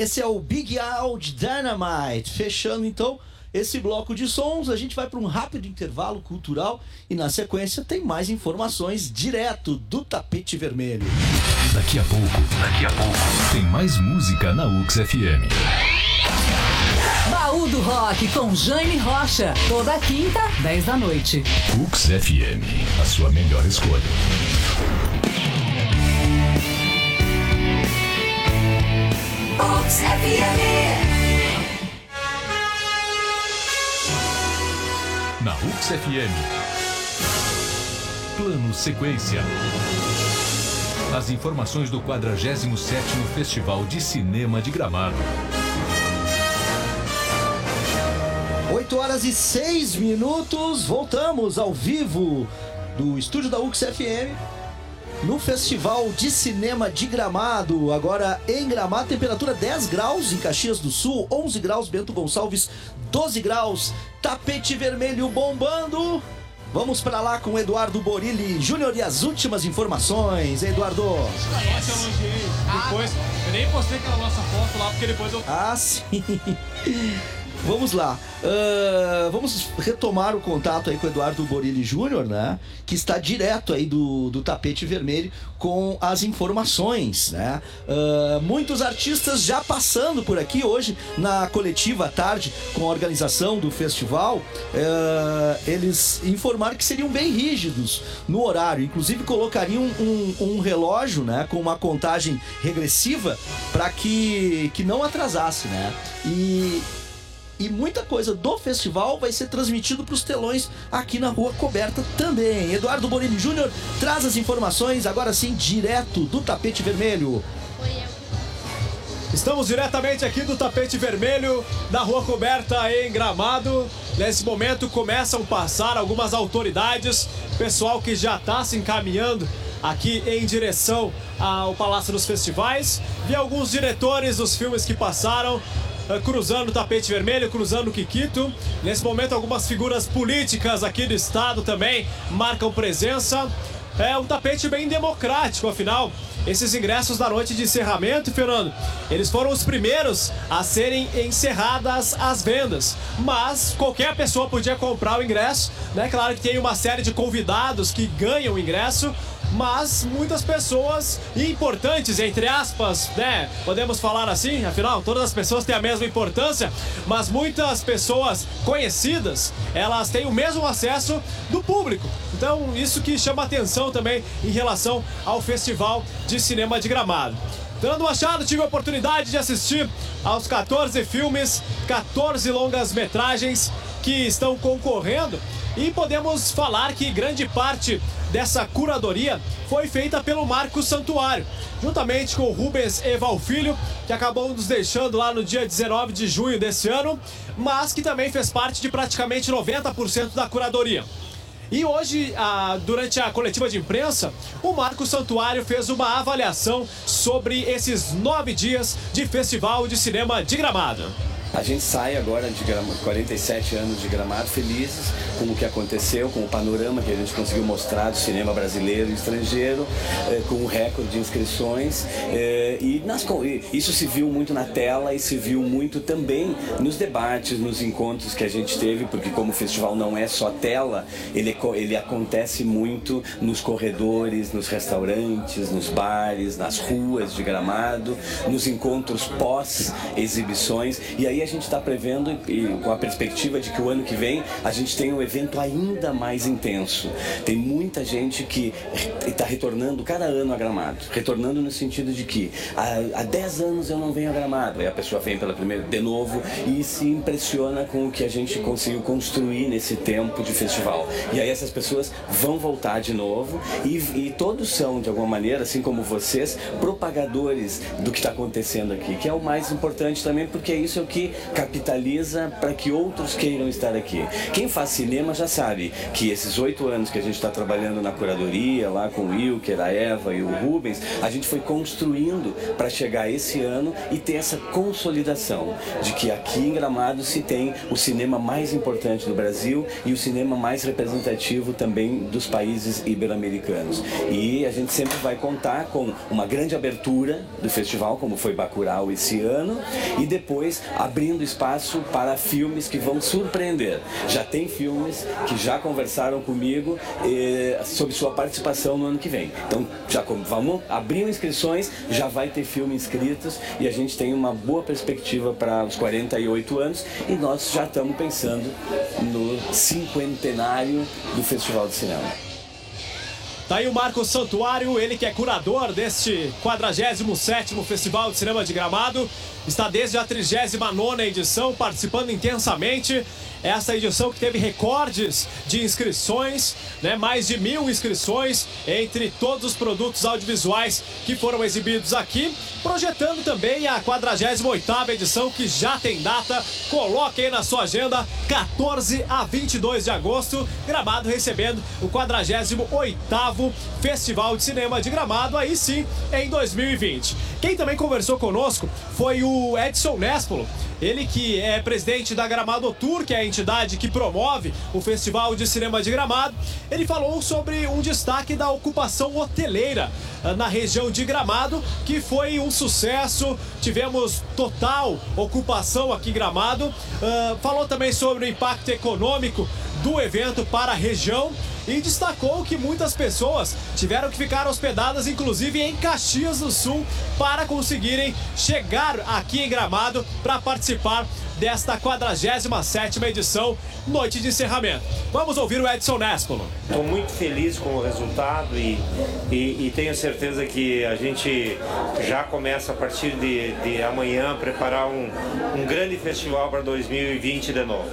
Esse é o Big Out Dynamite. Fechando então esse bloco de sons. A gente vai para um rápido intervalo cultural e na sequência tem mais informações direto do tapete vermelho. Daqui a pouco, daqui a pouco, tem mais música na UX FM. Baú do Rock com Jane Rocha. Toda quinta, 10 da noite. UX FM, a sua melhor escolha. Na UX FM. Plano Sequência. As informações do 47º Festival de Cinema de Gramado. 8 horas e 6 minutos, voltamos ao vivo do estúdio da UX FM no Festival de Cinema de Gramado. Agora em Gramado, temperatura 10 graus em Caxias do Sul, 11 graus Bento Gonçalves, 12 graus, tapete vermelho bombando. Vamos para lá com o Eduardo Borilli Júnior e as últimas informações. Eduardo. Nossa, eu elogiei. Depois, eu nem postei aquela nossa foto lá, porque depois eu. Ah, sim. Vamos lá. Ah, vamos retomar o contato aí com o Eduardo Borilli Júnior, né? Que está direto aí do, do tapete vermelho com as informações, né? Ah, muitos artistas já passando por aqui hoje na coletiva à tarde com a organização do festival. ah, eles informaram que seriam bem rígidos no horário, inclusive colocariam um, um relógio, né? Com uma contagem regressiva para que, que não atrasasse, né? E, e muita coisa do festival vai ser transmitido para os telões aqui na Rua Coberta também. Eduardo Borini Júnior traz as informações agora sim direto do tapete vermelho. Estamos diretamente aqui do tapete vermelho da Rua Coberta em Gramado. Nesse momento começam a passar algumas autoridades, pessoal que já está se encaminhando aqui em direção ao Palácio dos Festivais. Vi alguns diretores dos filmes que passaram, cruzando o tapete vermelho, cruzando o Kikito. Nesse momento, algumas figuras políticas aqui do estado também marcam presença. É um tapete bem democrático, afinal. Esses ingressos da noite de encerramento, Fernando, eles foram os primeiros a serem encerradas as vendas. Mas qualquer pessoa podia comprar o ingresso, né? Claro que tem uma série de convidados que ganham o ingresso, mas muitas pessoas importantes, entre aspas, né? Podemos falar assim, afinal, todas as pessoas têm a mesma importância, mas muitas pessoas conhecidas, elas têm o mesmo acesso do público. Então, isso que chama atenção também em relação ao Festival de Cinema de Gramado. Fernando Machado, tive a oportunidade de assistir aos 14 filmes, 14 longas metragens que estão concorrendo e podemos falar que grande parte dessa curadoria foi feita pelo Marcos Santuário, juntamente com o Rubens Eval Filho, que acabou nos deixando lá no dia 19 de junho desse ano, mas que também fez parte de praticamente 90% da curadoria. E hoje, durante a coletiva de imprensa, o Marco Santuário fez uma avaliação sobre esses nove dias de Festival de Cinema de Gramado. A gente sai agora de Gramado, 47 anos de Gramado, felizes com o que aconteceu, com o panorama que a gente conseguiu mostrar do cinema brasileiro e estrangeiro, eh, com o recorde de inscrições. eh, e, nas isso se viu muito na tela e se viu muito também nos debates, nos encontros que a gente teve, porque como o festival não é só tela, ele, ele acontece muito nos corredores, nos restaurantes, nos bares, nas ruas de Gramado, nos encontros pós-exibições. E aí a gente está prevendo, e com a perspectiva de que o ano que vem a gente tem um evento ainda mais intenso. Tem muita gente que está retornando cada ano a Gramado. Retornando no sentido de que há, há 10 anos eu não venho a Gramado. Aí a pessoa vem pela primeira de novo e se impressiona com o que a gente conseguiu construir nesse tempo de festival. E aí essas pessoas vão voltar de novo e, e todos são, de alguma maneira, assim como vocês, propagadores do que está acontecendo aqui, que é o mais importante também, porque isso é o que capitaliza para que outros queiram estar aqui. Quem faz cinema já sabe que esses oito anos que a gente está trabalhando na curadoria, lá com o Wilker, a Eva e o Rubens, a gente foi construindo para chegar esse ano e ter essa consolidação de que aqui em Gramado se tem o cinema mais importante do Brasil e o cinema mais representativo também dos países ibero-americanos. E a gente sempre vai contar com uma grande abertura do festival, como foi Bacurau esse ano, e depois abrir abrindo espaço para filmes que vão surpreender. Já tem filmes que já conversaram comigo eh, sobre sua participação no ano que vem. Então, já vamos abrir inscrições, já vai ter filme inscritos e a gente tem uma boa perspectiva para os 48 anos e nós já estamos pensando no cinquentenário do Festival de Cinema. Tá aí o Marcos Santuário, ele que é curador deste 47º Festival de Cinema de Gramado. Está desde a 39ª edição, participando intensamente. Essa edição que teve recordes de inscrições, né? mais de mil inscrições entre todos os produtos audiovisuais que foram exibidos aqui, projetando também a 48ª edição que já tem data. Coloque aí na sua agenda, 14 a 22 de agosto, Gramado recebendo o 48º Festival de Cinema de Gramado, aí sim, em 2020. Quem também conversou conosco foi o Edson Nespolo, ele que é presidente da Gramado Tour, que é a entidade que promove o Festival de Cinema de Gramado. Ele falou sobre um destaque da ocupação hoteleira ah, na região de Gramado, que foi um sucesso. Tivemos total ocupação aqui em Gramado. Ah, falou também sobre o impacto econômico do evento para a região e destacou que muitas pessoas tiveram que ficar hospedadas, inclusive em Caxias do Sul, para conseguirem chegar aqui em Gramado para participar desta 47ª edição, noite de encerramento. Vamos ouvir o Edson Nespolo. Estou muito feliz com o resultado e, e, e tenho certeza que a gente já começa a partir de, de amanhã a preparar um, um grande festival para 2020 de novo.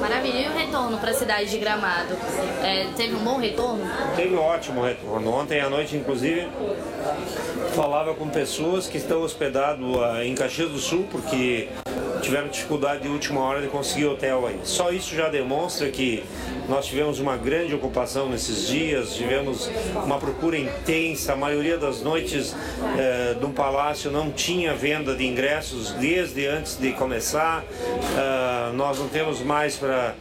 Maravilha. E o retorno para a cidade de Gramado? É, teve um bom retorno? Teve um ótimo retorno. Ontem à noite, inclusive, falava com pessoas que estão hospedadas ah, em Caxias do Sul porque tiveram dificuldade de última hora de conseguir hotel aí. Só isso já demonstra que nós tivemos uma grande ocupação nesses dias, tivemos uma procura intensa. A maioria das noites eh, do palácio não tinha venda de ingressos desde antes de começar. Ah, nós não temos mais para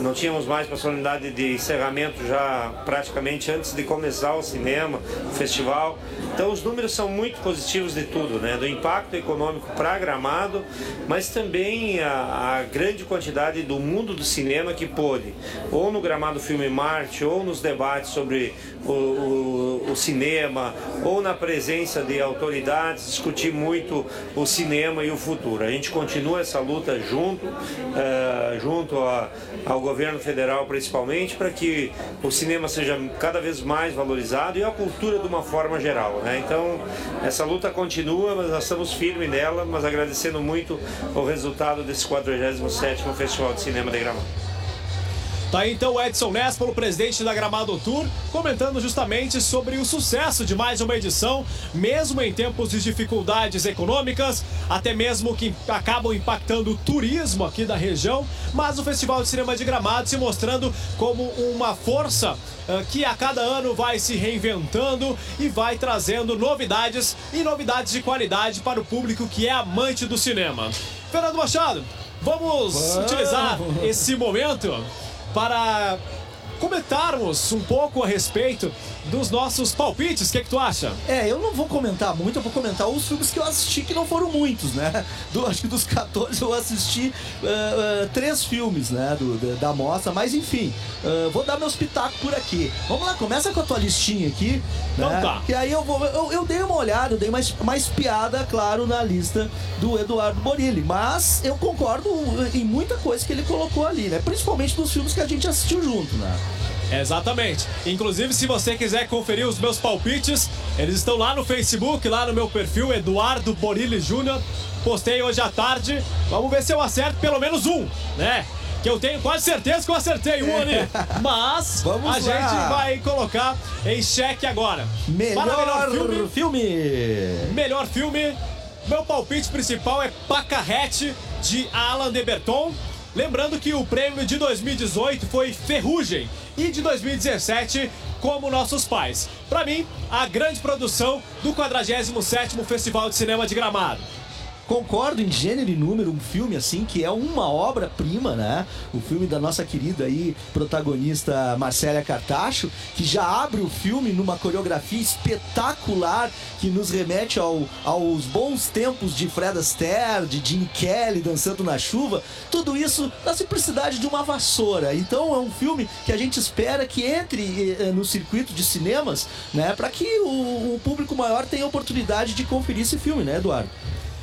não tínhamos mais para solenidade de encerramento já praticamente antes de começar o cinema, o festival. Então os números são muito positivos de tudo, né? Do impacto econômico para Gramado, mas também a, a grande quantidade do mundo do cinema que pôde, ou no Gramado Filme Marte, ou nos debates sobre o, o, o cinema, ou na presença de autoridades, discutir muito o cinema e o futuro. A gente continua essa luta junto, eh, junto a- ao governo federal principalmente, para que o cinema seja cada vez mais valorizado e a cultura de uma forma geral. Né? Então, essa luta continua, mas nós estamos firmes nela, mas agradecendo muito o resultado desse 47º Festival de Cinema de Gramado. Tá aí então o Edson Nespolo, presidente da Gramado Tour, comentando justamente sobre o sucesso de mais uma edição, mesmo em tempos de dificuldades econômicas, até mesmo que acabam impactando o turismo aqui da região, mas o Festival de Cinema de Gramado se mostrando como uma força ah, que a cada ano vai se reinventando e vai trazendo novidades e novidades de qualidade para o público que é amante do cinema. Fernando Machado, vamos Vamos. utilizar esse momento para comentarmos um pouco a respeito dos nossos palpites. O que, que tu acha? É, eu não vou comentar muito, eu vou comentar os filmes que eu assisti, que não foram muitos, né? <laughs> Do, acho que dos 14 eu assisti ah, ah, três filmes, né? Do, da, da mostra, mas enfim, ah, vou dar meus pitacos por aqui. Vamos lá, começa com a tua listinha aqui. Então né? tá. Que aí eu vou. Eu, eu dei uma olhada, eu dei mais, mais piada, claro, na lista do Eduardo Borilli. Mas eu concordo em muita coisa que ele colocou ali, né? Principalmente nos filmes que a gente assistiu junto, né? Exatamente. Inclusive, se você quiser conferir os meus palpites, eles estão lá no Facebook, lá no meu perfil, Eduardo Borilli Júnior. Postei hoje à tarde. Vamos ver se eu acerto pelo menos um, né? Que eu tenho quase certeza que eu acertei um ali. <laughs> Mas Vamos a lá. gente vai colocar em xeque agora. Melhor, melhor filme, filme. Melhor filme, meu palpite principal é Pacarrete, de Alan de Berton. Lembrando que o prêmio de 2018 foi Ferrugem e de 2017 Como Nossos Pais. Para mim, a grande produção do 47º Festival de Cinema de Gramado. Concordo em gênero e número, um filme assim que é uma obra-prima, né? O filme da nossa querida aí protagonista Marcélia Cartacho, que já abre o filme numa coreografia espetacular que nos remete ao, aos bons tempos de Fred Astaire, de Gene Kelly dançando na chuva. Tudo isso na simplicidade de uma vassoura. Então é um filme que a gente espera que entre eh, no circuito de cinemas, né? Para que o, o público maior tenha a oportunidade de conferir esse filme, né, Eduardo?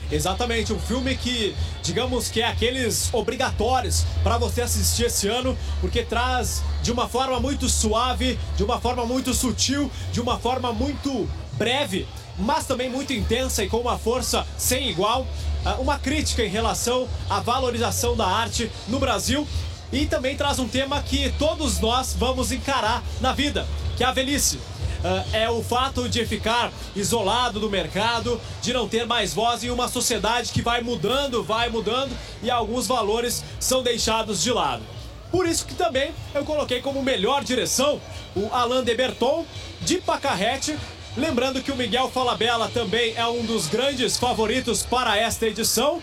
Exatamente, um filme que, digamos que é aqueles obrigatórios para você assistir esse ano, porque traz de uma forma muito suave, de uma forma muito sutil, de uma forma muito breve, mas também muito intensa e com uma força sem igual, ah, uma crítica em relação à valorização da arte no Brasil e também traz um tema que todos nós vamos encarar na vida, que é a velhice. Ah, é o fato de ficar isolado do mercado, de não ter mais voz em uma sociedade que vai mudando, vai mudando e alguns valores são deixados de lado. Por isso que também eu coloquei como melhor direção o Alain de Berton de Pacarrete. Lembrando que o Miguel Falabella também é um dos grandes favoritos para esta edição.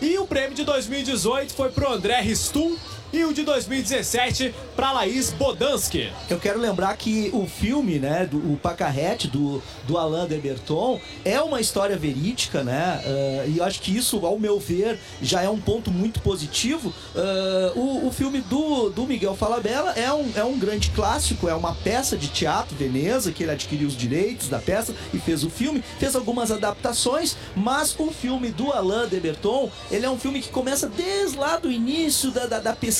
E o prêmio de 2018 foi pro André Ristum e o de 2017 para Laís Bodansky. Eu quero lembrar que o filme, né, do o Pacarrete, do, do Alain de Berton, é uma história verídica, né? ah, e acho que isso, ao meu ver, já é um ponto muito positivo. Ah, o, o filme do, do Miguel Falabella é um, é um grande clássico, é uma peça de teatro, Veneza, que ele adquiriu os direitos da peça e fez o filme, fez algumas adaptações, mas o filme do Alain de Berton, ele é um filme que começa desde lá do início da, da, da pesquisa,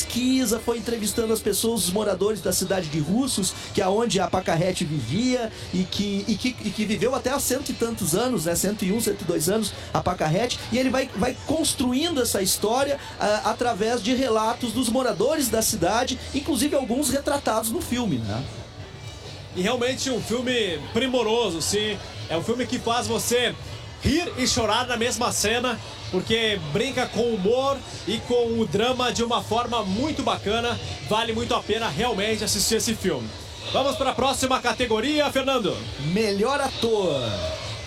foi entrevistando as pessoas, os moradores da cidade de Russos, que é onde a Pacarrete vivia e que, e que, e que viveu até há cento e tantos anos, né? 101, 102 anos, a Pacarrete, e ele vai, vai construindo essa história ah, através de relatos dos moradores da cidade, inclusive alguns retratados no filme, né? E realmente um filme primoroso, sim. É um filme que faz você rir e chorar na mesma cena, porque brinca com o humor e com o drama de uma forma muito bacana. Vale muito a pena realmente assistir esse filme. Vamos para a próxima categoria, Fernando. Melhor ator.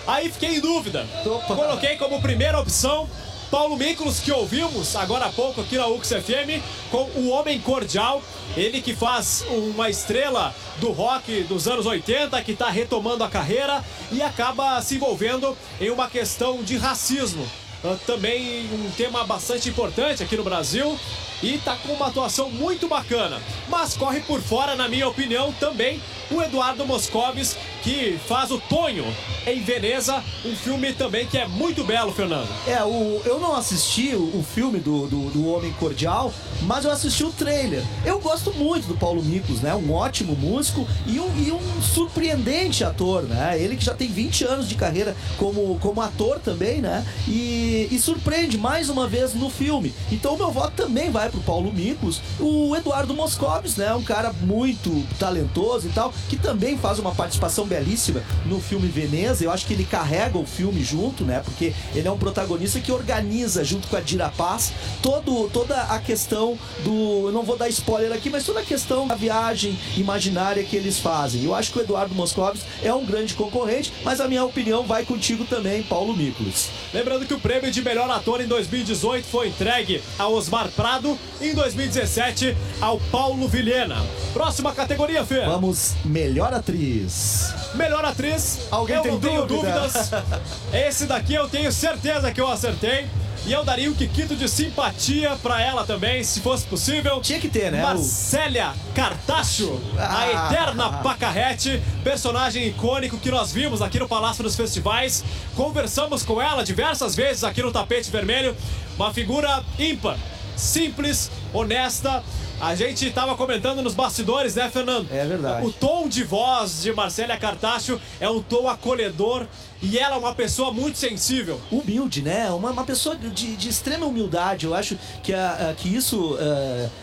Aí fiquei em dúvida. Coloquei como primeira opção Paulo Miklos, que ouvimos agora há pouco aqui na UX FM, com O Homem Cordial. Ele que faz uma estrela do rock dos anos 80, que está retomando a carreira e acaba se envolvendo em uma questão de racismo. Ah, Também um tema bastante importante aqui no Brasil e tá com uma atuação muito bacana. Mas corre por fora, na minha opinião, também o Eduardo Moscovis, que faz o Tonho em Veneza, um filme também que é muito belo, Fernando. É, o, eu não assisti o, o filme do, do, do Homem Cordial, mas eu assisti o trailer. Eu gosto muito do Paulo Miklos, né? Um ótimo músico e um, e um surpreendente ator, né? Ele que já tem 20 anos de carreira como, como ator também, né? E, e surpreende mais uma vez no filme. Então o meu voto também vai pro Paulo Miklos. O Eduardo Moscovis, né? Um cara muito talentoso e tal, que também faz uma participação belíssima no filme Veneza. Eu acho que ele carrega o filme junto, né? Porque ele é um protagonista que organiza, junto com a Dira Paz, todo, toda a questão do. Eu não vou dar spoiler aqui, mas toda a questão da viagem imaginária que eles fazem. Eu acho que o Eduardo Moscovis é um grande concorrente, mas a minha opinião vai contigo também, Paulo Miklos. Lembrando que o prêmio de melhor ator em 2018 foi entregue a Osmar Prado em 2017 ao Paulo Vilhena. Próxima categoria, Fê. Vamos, melhor atriz. Melhor atriz. Alguém eu tem não tenho dúvida? dúvidas. <laughs> Esse daqui eu tenho certeza que eu acertei. E eu daria um quiquito de simpatia pra ela também, se fosse possível. Tinha que ter, né? Marcélia Cartacho, Ah. a eterna Pacarrete, personagem icônico que nós vimos aqui no Palácio dos Festivais. Conversamos com ela diversas vezes aqui no Tapete Vermelho. Uma figura ímpar, simples, honesta. A gente tava comentando nos bastidores, né, Fernando? É verdade. O tom de voz de Marcélia Cartacho é um tom acolhedor e ela é uma pessoa muito sensível. humilde, né? Uma, uma pessoa de, de extrema humildade. Eu acho que, a, a- que isso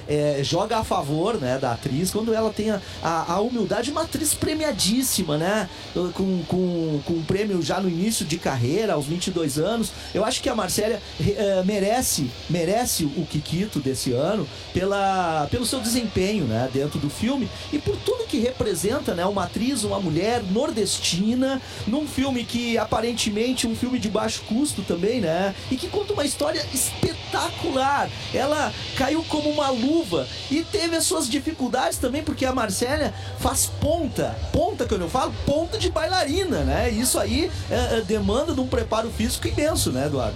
é, joga a favor né, da atriz quando ela tem a, a, a humildade. Uma atriz premiadíssima, né? Com, com, com um prêmio já no início de carreira, aos 22 anos. Eu acho que a Marcélia eh, merece, merece o Kikito desse ano pela, pelo seu desempenho, né, dentro do filme e por tudo que representa, né, uma atriz, uma mulher nordestina, num filme que aparentemente um filme de baixo custo também, né, e que conta uma história espetacular. Ela caiu como uma luva e teve as suas dificuldades também, porque a Marcélia faz ponta, ponta que eu não falo, ponta de bailarina, né? Isso aí é, é, demanda de um preparo físico imenso, né, Eduardo?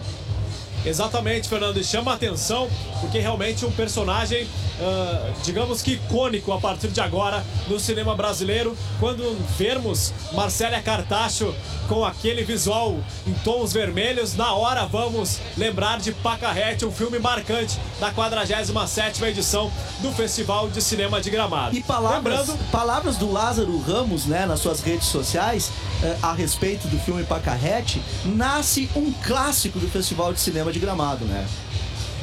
Exatamente, Fernando, e chama a atenção porque realmente um personagem, ah, digamos que icônico a partir de agora no cinema brasileiro. Quando vermos Marcélia Cartacho com aquele visual em tons vermelhos, na hora vamos lembrar de Pacarrete, um filme marcante da 47ª edição do Festival de Cinema de Gramado. E palavras, Lembrando, palavras do Lázaro Ramos, né, nas suas redes sociais, eh, a respeito do filme Pacarrete, nasce um clássico do Festival de Cinema de Gramado, né?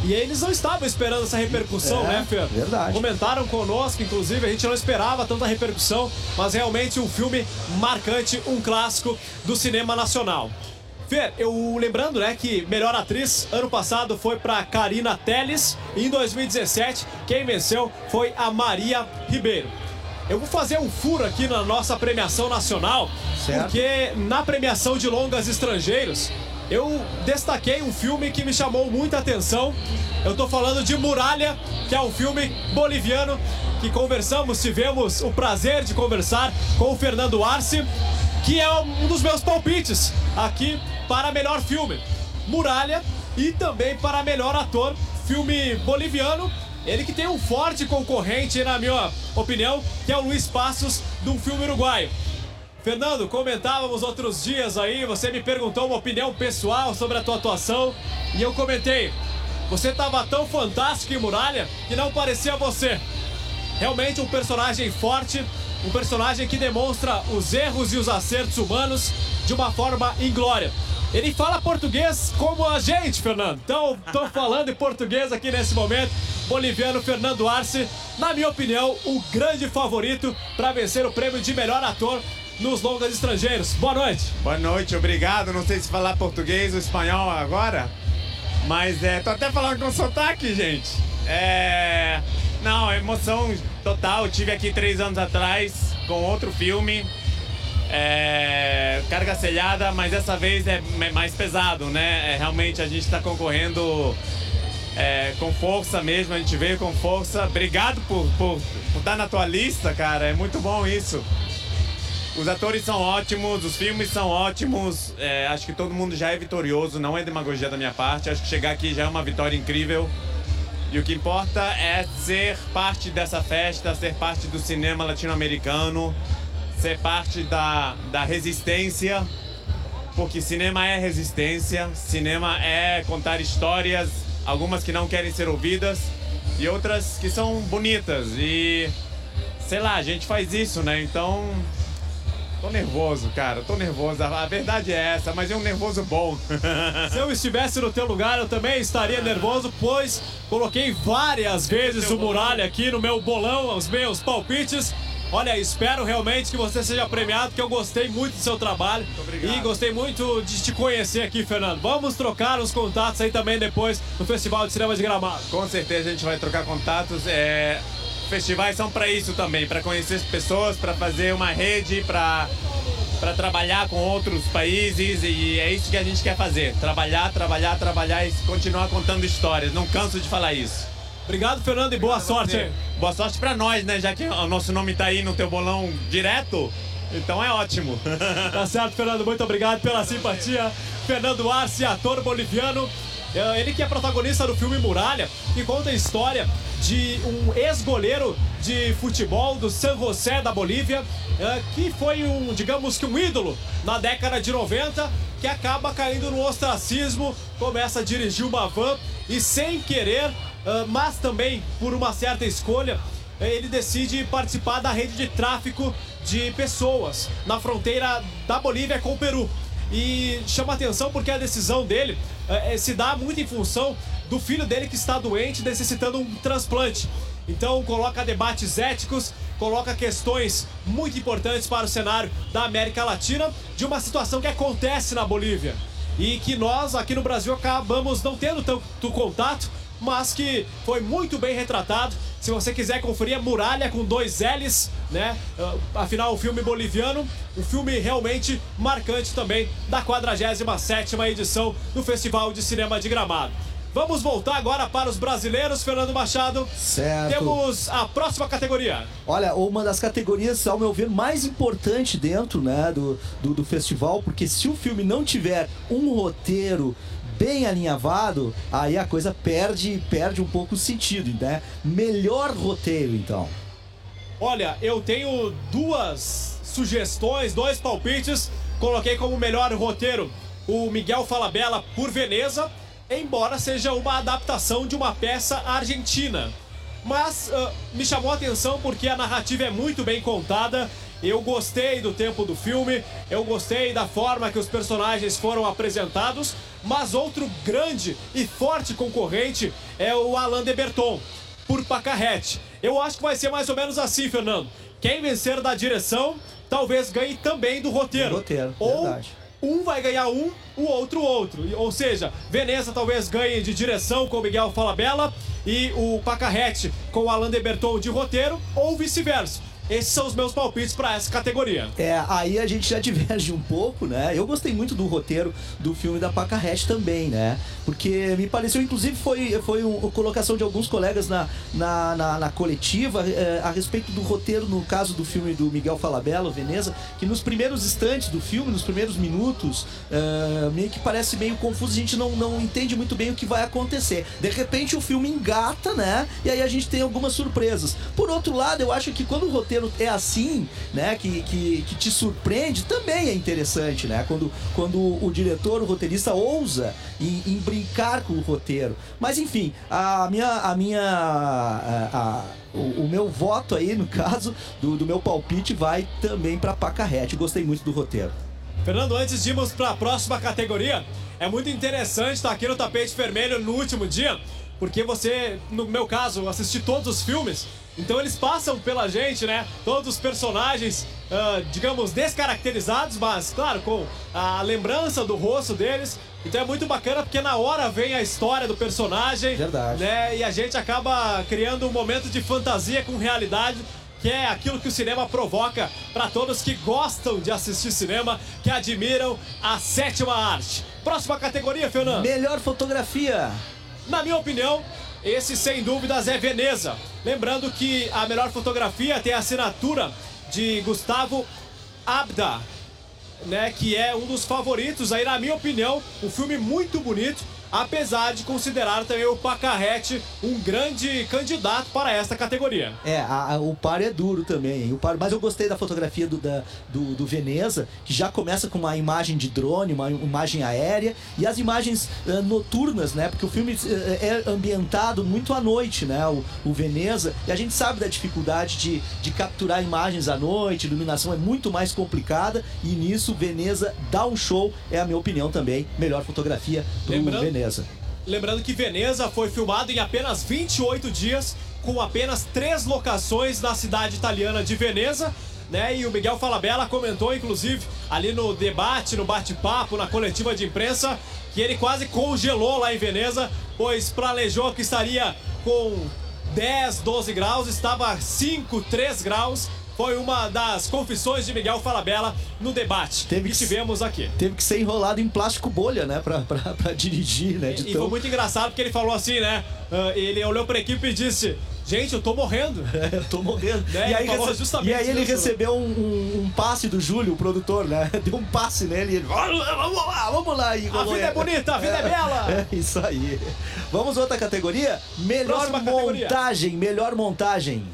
E eles não estavam esperando essa repercussão, É, né, Fer? verdade. Comentaram conosco, inclusive, a gente não esperava tanta repercussão, mas realmente um filme marcante, um clássico do cinema nacional. Fer, eu lembrando, né, que melhor atriz ano passado foi para Karina Telles e em 2017 quem venceu foi a Maria Ribeiro. Eu vou fazer um furo aqui na nossa premiação nacional, Certo. porque na premiação de longas estrangeiros eu destaquei um filme que me chamou muita atenção. Eu tô falando de Muralha, que é um filme boliviano que conversamos, tivemos o prazer de conversar com o Fernando Arce, que é um dos meus palpites aqui para melhor filme. Muralha e também para melhor ator, filme boliviano. Ele que tem um forte concorrente, na minha opinião, que é o Luiz Passos, de um filme uruguaio. Fernando, comentávamos outros dias aí, você me perguntou uma opinião pessoal sobre a tua atuação e eu comentei. Você estava tão fantástico em Muralha que não parecia você. Realmente um personagem forte, um personagem que demonstra os erros e os acertos humanos de uma forma inglória. Ele fala português como a gente, Fernando. Então, tô falando em português aqui nesse momento. Boliviano Fernando Arce, na minha opinião, o grande favorito para vencer o prêmio de melhor ator nos longas estrangeiros. Boa noite. Boa noite, obrigado. Não sei se falar português ou espanhol agora, mas é, tô até falando com sotaque, gente. É, não, emoção total. Tive aqui três anos atrás com outro filme, é, Carga Selhada, mas dessa vez é mais pesado, né? É, realmente a gente está concorrendo é, com força mesmo, a gente veio com força. Obrigado por, por, por estar na tua lista, cara. É muito bom isso. Os atores são ótimos, os filmes são ótimos. é, acho que todo mundo já é vitorioso, não é demagogia da minha parte. Acho que chegar aqui já é uma vitória incrível. E o que importa é ser parte dessa festa, ser parte do cinema latino-americano, ser parte da, da resistência, porque cinema é resistência, cinema é contar histórias, algumas que não querem ser ouvidas e outras que são bonitas. E sei lá, a gente faz isso, né? Então. Tô nervoso, cara, tô nervoso. A verdade é essa, mas é um nervoso bom. <laughs> Se eu estivesse no teu lugar, eu também estaria nervoso, pois coloquei várias vezes o Muralha aqui no meu bolão, os meus palpites. Olha, espero realmente que você seja premiado, porque eu gostei muito do seu trabalho e gostei muito de te conhecer aqui, Fernando. Vamos trocar os contatos aí também depois no Festival de Cinema de Gramado. Com certeza a gente vai trocar contatos. É... Festivais são para isso também, para conhecer as pessoas, para fazer uma rede, para para trabalhar com outros países e é isso que a gente quer fazer. Trabalhar, trabalhar, trabalhar e continuar contando histórias. Não canso de falar isso. Obrigado, Fernando, e boa sorte aí. Boa sorte para nós, né? Já que o nosso nome tá aí no teu bolão direto. Então é ótimo. <laughs> Tá certo, Fernando. Muito obrigado pela simpatia. Fernando Arce, ator boliviano. É, Ele que é protagonista do filme Muralha, que conta a história de um ex-goleiro de futebol do San José da Bolívia, é, que foi um, digamos que um ídolo na década de 90, que acaba caindo no ostracismo, começa a dirigir uma van e sem querer, é, mas também por uma certa escolha, ele decide participar da rede de tráfico de pessoas na fronteira da Bolívia com o Peru. E chama atenção porque a decisão dele eh, se dá muito em função do filho dele que está doente, necessitando um transplante. Então coloca debates éticos, coloca questões muito importantes para o cenário da América Latina de uma situação que acontece na Bolívia e que nós aqui no Brasil acabamos não tendo tanto contato, mas que foi muito bem retratado. Se você quiser conferir, é Muralha com dois L's, né? Ah, Afinal, o filme boliviano, um filme realmente marcante também da 47ª edição do Festival de Cinema de Gramado. Vamos voltar agora para os brasileiros, Fernando Machado. Certo. Temos a próxima categoria. Olha, uma das categorias, ao meu ver, mais importante dentro né, do, do, do festival, porque se o filme não tiver um roteiro bem alinhavado, aí a coisa perde, perde um pouco o sentido, né? Melhor roteiro, então. Olha, eu tenho duas sugestões, dois palpites. Coloquei como melhor roteiro o Miguel Falabella por Veneza, embora seja uma adaptação de uma peça argentina. Mas ah, me chamou a atenção porque a narrativa é muito bem contada. Eu gostei do tempo do filme, eu gostei da forma que os personagens foram apresentados, mas outro grande e forte concorrente é o Alain de Berton, por Pacarrete. Eu acho que vai ser mais ou menos assim, Fernando. Quem vencer da direção, talvez ganhe também do roteiro. roteiro, Ou verdade. um vai ganhar um, o outro outro. Ou seja, Veneza talvez ganhe de direção com o Miguel Falabella e o Pacarrete com o Alain de Berton de roteiro, ou vice-versa. Esses são os meus palpites para essa categoria. É, aí a gente já diverge <laughs> um pouco, né? Eu gostei muito do roteiro do filme da Pacarrete também, né? Porque me pareceu, inclusive, foi, foi um- uma colocação de alguns colegas na, na, na, na coletiva eh, a respeito do roteiro, no caso do filme do Miguel Falabella, Veneza, que nos primeiros instantes do filme, nos primeiros minutos, eh, meio que parece meio confuso, a gente não, não entende muito bem o que vai acontecer. De repente o filme engata, né? E aí a gente tem algumas surpresas. Por outro lado, eu acho que quando o roteiro é assim, né, que, que, que te surpreende, também é interessante, né? Quando, quando o diretor, o roteirista ousa em, em brincar com o roteiro. Mas enfim, a minha. A minha a- a- o, o meu voto aí, no caso, do, do meu palpite, vai também pra Pacarrete. Gostei muito do roteiro. Fernando, antes de irmos para a próxima categoria, é muito interessante estar aqui no tapete vermelho no último dia, porque você, no meu caso, assisti todos os filmes, então eles passam pela gente, né? Todos os personagens, ah, digamos, descaracterizados, mas, claro, com a lembrança do rosto deles. Então é muito bacana porque na hora vem a história do personagem, Verdade. né? E a gente acaba criando um momento de fantasia com realidade que é aquilo que o cinema provoca para todos que gostam de assistir cinema, que admiram a sétima arte. Próxima categoria, Fernando. Melhor fotografia. Na minha opinião, esse sem dúvidas é Veneza. Lembrando que a melhor fotografia tem a assinatura de Gustavo Abda, né, que é um dos favoritos aí, na minha opinião, um filme muito bonito, apesar de considerar também o Pacarrete um grande candidato para esta categoria. É, a- a- o par é duro também. O par, mas eu gostei da fotografia do, da- do, do Veneza, que já começa com uma imagem de drone, uma imagem aérea, e as imagens eh, noturnas, né? Porque o filme eh, é ambientado muito à noite, né? O, o Veneza. E a gente sabe da dificuldade de, de capturar imagens à noite, iluminação é muito mais complicada, e nisso Veneza dá um show, é a minha opinião também. Melhor fotografia pro Lembrando- Veneza. Lembrando que Veneza foi filmado em apenas 28 dias, com apenas três locações na cidade italiana de Veneza. Né? E o Miguel Falabella comentou, inclusive, ali no debate, no bate-papo, na coletiva de imprensa, que ele quase congelou lá em Veneza, pois planejou que estaria com 10, 12 graus, estava 5, 3 graus. Foi uma das confissões de Miguel Falabella no debate Teve que que- tivemos aqui. Teve que ser enrolado em plástico bolha, né? Pra, pra, pra dirigir, né? E tão- foi muito engraçado porque ele falou assim, né? Ah, ele olhou pra equipe e disse: Gente, eu tô morrendo. <laughs> eu tô morrendo. Né? E aí, rece- justamente e aí ele isso. recebeu um, um- um passe do Júlio, o produtor, né? <laughs> Deu um passe nele e ele. Vamos lá, vamos lá. E A vida é bonita, a vida é bela. <laughs> É isso aí. Vamos outra categoria? Melhor Próxima categoria. montagem, melhor montagem.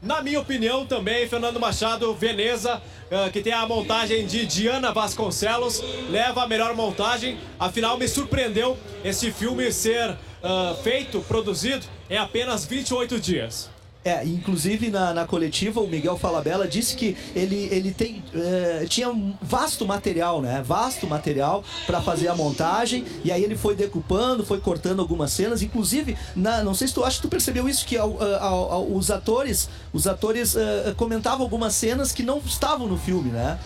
Na minha opinião, também, Fernando Machado, Veneza, ah, que tem a montagem de Diana Vasconcelos, leva a melhor montagem. Afinal, me surpreendeu esse filme ser ah, feito, produzido em apenas 28 dias. É, inclusive na, na coletiva o Miguel Falabella disse que ele, ele tem, eh, tinha um vasto material, né? Vasto material para fazer a montagem e aí ele foi decupando, foi cortando algumas cenas, inclusive, na, não sei se tu acha que tu percebeu isso que ao- ao- ao- os atores, os atores eh, comentavam algumas cenas que não estavam no filme, né?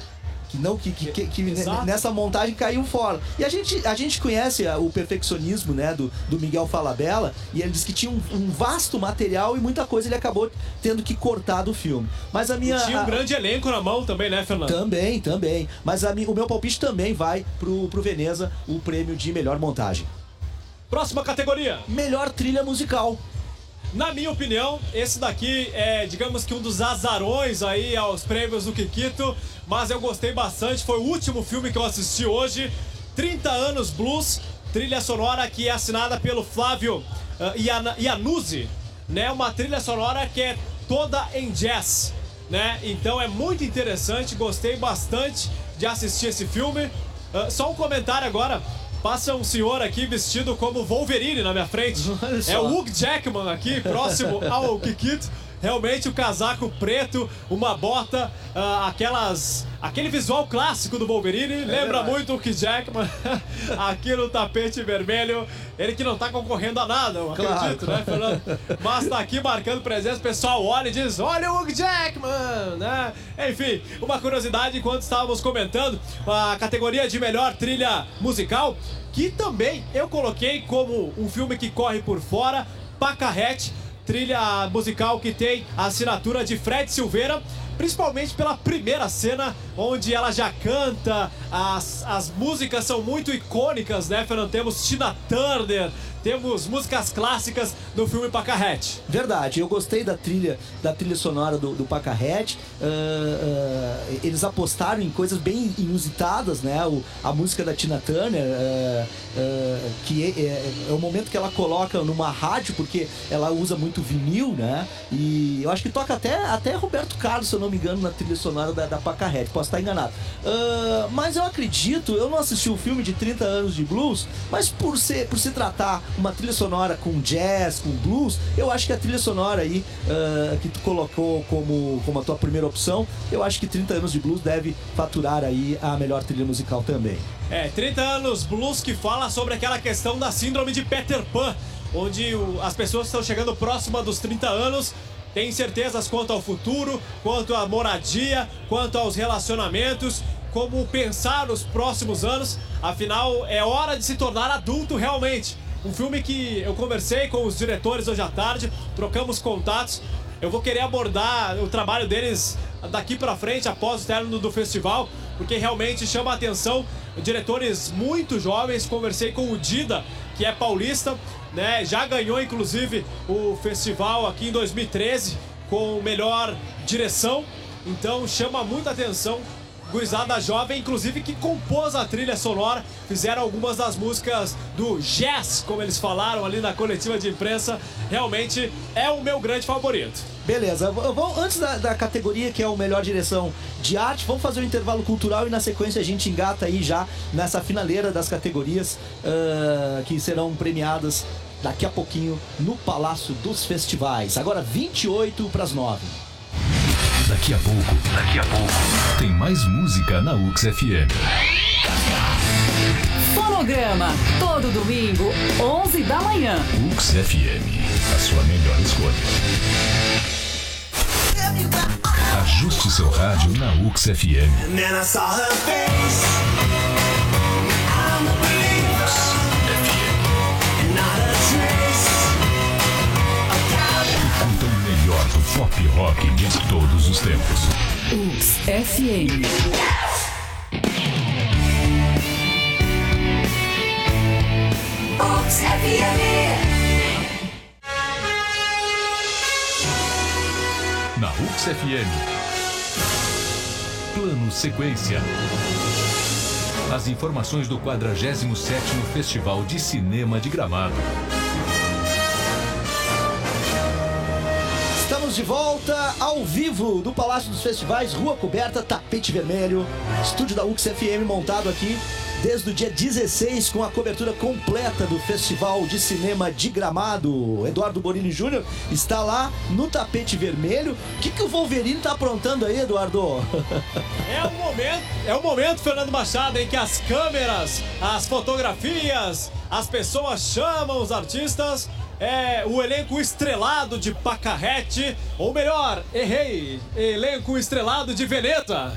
Que não que, que, que- que nessa montagem caiu fora. E a gente, a gente conhece o perfeccionismo né, do, do Miguel Falabella e ele disse que tinha um, um vasto material e muita coisa ele acabou tendo que cortar do filme. Mas a minha. E tinha um a- grande elenco na mão também, né, Fernando? Também, também. Mas a o meu palpite também vai pro, pro Veneza o prêmio de melhor montagem. Próxima categoria. Melhor trilha musical. Na minha opinião, esse daqui é, digamos que um dos azarões aí aos prêmios do Kikito, mas eu gostei bastante. Foi o último filme que eu assisti hoje, 30 anos Blues, trilha sonora que é assinada pelo Flávio ah, Iana- Iannuzzi, né? Uma trilha sonora que é toda em jazz, né? Então é muito interessante, gostei bastante de assistir esse filme. Ah, só um comentário agora. Passa um senhor aqui vestido como Wolverine na minha frente. É o Hugh Jackman aqui, próximo ao Kikito. Realmente o casaco preto, uma bota, ah, aquelas. aquele visual clássico do Wolverine. lembra verdade. muito o Hugh Jackman. <laughs> aqui no tapete vermelho. Ele que não tá concorrendo a nada, eu Claro. acredito, né, Fernando? Mas tá aqui marcando presença, o pessoal olha e diz: Olha o Hugh Jackman, né? Enfim, uma curiosidade enquanto estávamos comentando a categoria de melhor trilha musical, que também eu coloquei como um filme que corre por fora, Pacarrete, trilha musical que tem a assinatura de Fred Silveira. Principalmente pela primeira cena, onde ela já canta, as, as músicas são muito icônicas, né, Fernando? Temos Tina Turner, temos músicas clássicas do filme Pacarrete. Verdade, eu gostei da trilha, da trilha sonora do, do Pacarrete. Ah, ah, eles apostaram em coisas bem inusitadas, né? O, a música da Tina Turner, ah, que é, é- é o momento que ela coloca numa rádio, porque ela usa muito vinil, né? E eu acho que toca até, até Roberto Carlos, se eu não me engano, na trilha sonora da, da Pacarrete. Posso estar enganado. Mas eu acredito, eu não assisti o filme de 30 anos de blues, mas por, ser, por se tratar uma trilha sonora com jazz, com blues, eu acho que a trilha sonora aí ah, que tu colocou como, como a tua primeira opção, eu acho que 30 anos de blues deve faturar aí a melhor trilha musical também. É, 30 anos blues que fala sobre aquela questão da síndrome de Peter Pan, onde o- as pessoas estão chegando próxima dos 30 anos, têm incertezas quanto ao futuro, quanto à moradia, quanto aos relacionamentos, como pensar os próximos anos. Afinal, é hora de se tornar adulto realmente. Um filme que eu conversei com os diretores hoje à tarde, trocamos contatos. Eu vou querer abordar o trabalho deles daqui pra frente, após o término do festival, porque realmente chama a atenção. Diretores muito jovens, conversei com o Dida, que é paulista, né? Já ganhou inclusive o festival aqui em 2013 com melhor direção. Então chama muita atenção gurizada jovem, inclusive que compôs a trilha sonora, fizeram algumas das músicas do jazz, como eles falaram ali na coletiva de imprensa. Realmente é o meu grande favorito. Beleza, vamos, antes da, da categoria que é o melhor direção de arte, vamos fazer um intervalo cultural e na sequência a gente engata aí já nessa finaleira das categorias ah, que serão premiadas daqui a pouquinho no Palácio dos Festivais. Agora 28 para as 9. Daqui a pouco, daqui a pouco, tem mais música na UX FM. Fonograma, todo domingo, 11 da manhã. UX FM, a sua melhor escolha. Ajuste seu rádio na UX FM. Pop rock de todos os tempos. UX FM. Ox FM. Na UX FM. Plano Sequência. As informações do 47º Festival de Cinema de Gramado. Estamos de volta ao vivo do Palácio dos Festivais, Rua Coberta, Tapete Vermelho, estúdio da UX FM montado aqui desde o dia 16 com a cobertura completa do Festival de Cinema de Gramado. Eduardo Borini Júnior está lá no tapete vermelho. O que, que o Wolverine tá aprontando aí, Eduardo? É o momento, é o momento, Fernando Machado, em que as câmeras, as fotografias, as pessoas chamam os artistas. É o elenco estrelado de Pacarrete, ou melhor, errei, elenco estrelado de Veneta.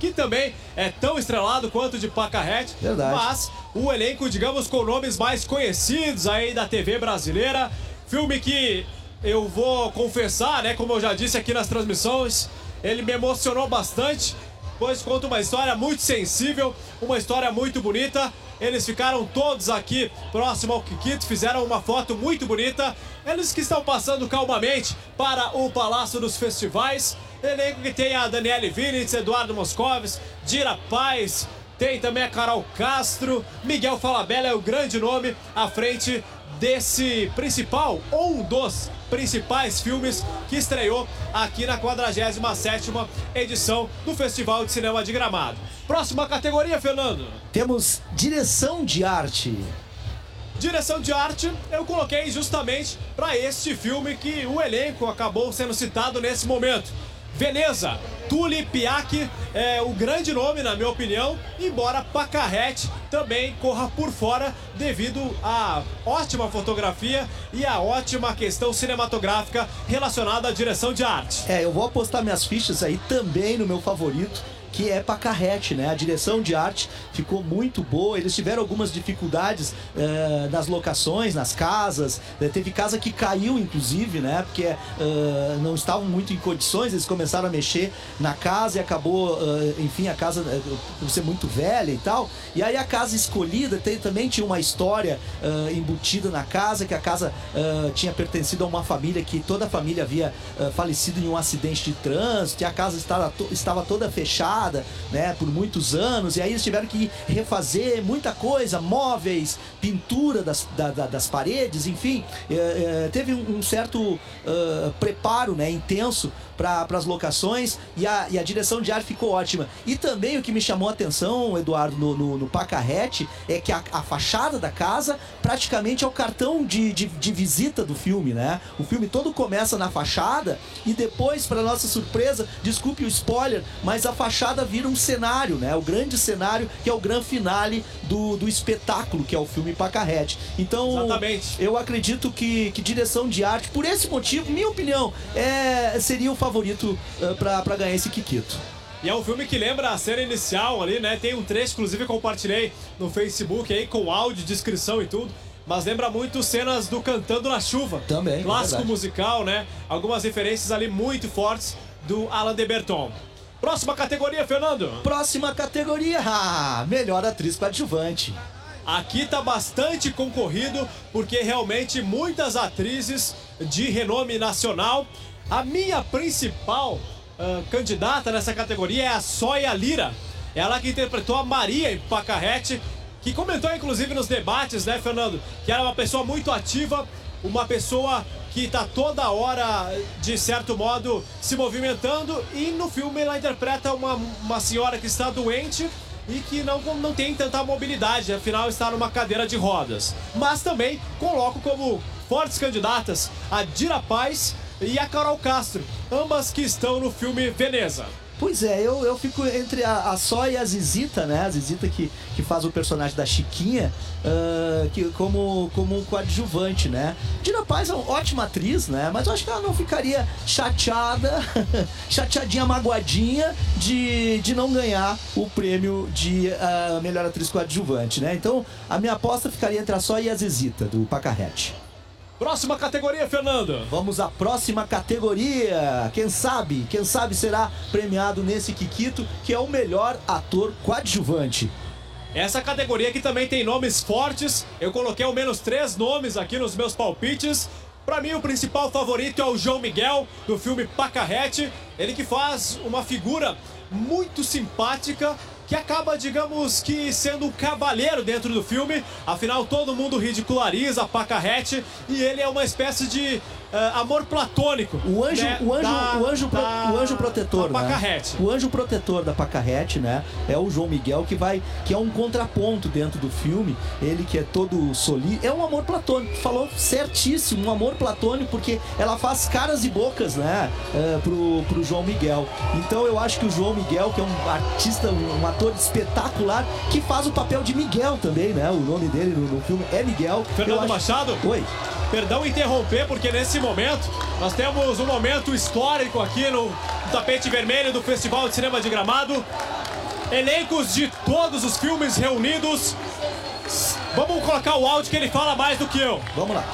que também é tão estrelado quanto de Pacarrete. Verdade. Mas o elenco, digamos, com nomes mais conhecidos aí da TV brasileira. Filme que eu vou confessar, né, como eu já disse aqui nas transmissões, ele me emocionou bastante, pois conta uma história muito sensível, uma história muito bonita. Eles ficaram todos aqui próximo ao Kikito, fizeram uma foto muito bonita. Eles que estão passando calmamente para o Palácio dos Festivais. Elenco que tem a Daniele Vinitz, Eduardo Moscovis, Dira Paz, tem também a Carol Castro, Miguel Falabella é o grande nome à frente desse principal ou um dos principais filmes que estreou aqui na 47ª edição do Festival de Cinema de Gramado. Próxima categoria, Fernando. Temos direção de arte. Direção de arte eu coloquei justamente para este filme que o elenco acabou sendo citado nesse momento. Veneza, Tuli Piak é o grande nome, na minha opinião, embora Pacarrete também corra por fora devido à ótima fotografia e à ótima questão cinematográfica relacionada à direção de arte. É, eu vou apostar minhas fichas aí também no meu favorito, que é Pacarrete, né? A direção de arte ficou muito boa. Eles tiveram algumas dificuldades eh, nas locações, nas casas. Eh, teve casa que caiu, inclusive, né? Porque eh, não estavam muito em condições. Eles começaram a mexer na casa e acabou, enfim, a casa por ser muito velha e tal. E aí a casa escolhida tem- também tinha uma história embutida na casa, que a casa tinha pertencido a uma família que toda a família havia falecido em um acidente de trânsito, e a casa estava, estava toda fechada, né, por muitos anos, e aí eles tiveram que refazer muita coisa, móveis, pintura das, da- da- das paredes, enfim, eh, eh, teve um, certo preparo, né, intenso para as locações e a, e a direção de arte ficou ótima. E também o que me chamou a atenção, Eduardo, no, no, no Pacarrete, é que a, a fachada da casa praticamente é o cartão de, de, de visita do filme, né? O filme todo começa na fachada e depois, para nossa surpresa, desculpe o spoiler, mas a fachada vira um cenário, né? O grande cenário que é o grande finale do, do espetáculo, que é o filme Pacarrete. Então, Exatamente. eu acredito que, que direção de arte, por esse motivo, minha opinião, é, seria o favorito uh, para ganhar esse Kikito. E é um filme que lembra a cena inicial ali, né? Tem um trecho, inclusive, compartilhei no Facebook aí, com áudio, descrição e tudo. Mas lembra muito cenas do Cantando na Chuva. Também, Clássico verdade. musical, né? Algumas referências ali muito fortes do Alan de Berton. Próxima categoria, Fernando. Próxima categoria, <laughs> ah, melhor atriz coadjuvante. Aqui tá bastante concorrido, porque realmente muitas atrizes de renome nacional. A minha principal ah, candidata nessa categoria é a Soya Lira. Ela que interpretou a Maria em Pacarrete, que comentou inclusive nos debates, né, Fernando? Que era uma pessoa muito ativa, uma pessoa que tá toda hora, de certo modo, se movimentando. E no filme ela interpreta uma, uma senhora que está doente e que não, não tem tanta mobilidade, afinal está numa cadeira de rodas. Mas também coloco como fortes candidatas a Dira Paz e a Carol Castro, ambas que estão no filme Veneza. Pois é, eu, eu fico entre a, a Só e a Zizita, né? A Zizita que, que faz o personagem da Chiquinha ah, que, como, como um coadjuvante, né? Dina Paz é uma ótima atriz, né? Mas eu acho que ela não ficaria chateada, <laughs> chateadinha, magoadinha de, de não ganhar o prêmio de ah, melhor atriz coadjuvante, né? Então a minha aposta ficaria entre a Só e a Zizita, do Pacarrete. Próxima categoria, Fernando. Vamos à próxima categoria. Quem sabe, quem sabe será premiado nesse Kikito, que é o melhor ator coadjuvante. Essa categoria aqui também tem nomes fortes. Eu coloquei ao menos três nomes aqui nos meus palpites. Pra mim, o principal favorito é o João Miguel, do filme Pacarrete. Ele que faz uma figura muito simpática, que acaba, digamos que, sendo um cavaleiro dentro do filme. Afinal, todo mundo ridiculariza Pacarrete e ele é uma espécie de ah, amor platônico. O anjo, né, o anjo, da- o anjo, pro- da- o anjo protetor, da né? Pacarrete. O anjo protetor da Pacarrete, né? É o João Miguel que vai, que é um contraponto dentro do filme. Ele que é todo soli, é um amor platônico. Falou certíssimo, um amor platônico porque ela faz caras e bocas, né? é, pro, pro João Miguel. Então eu acho que o João Miguel, que é um artista, um, um ator espetacular, que faz o papel de Miguel também, né? O nome dele no, no filme é Miguel. Fernando acho- Machado? Oi. Perdão interromper, porque nesse momento nós temos um momento histórico aqui no tapete vermelho do Festival de Cinema de Gramado. elencos de todos os filmes reunidos. Vamos colocar o áudio que ele fala mais do que eu. Vamos lá.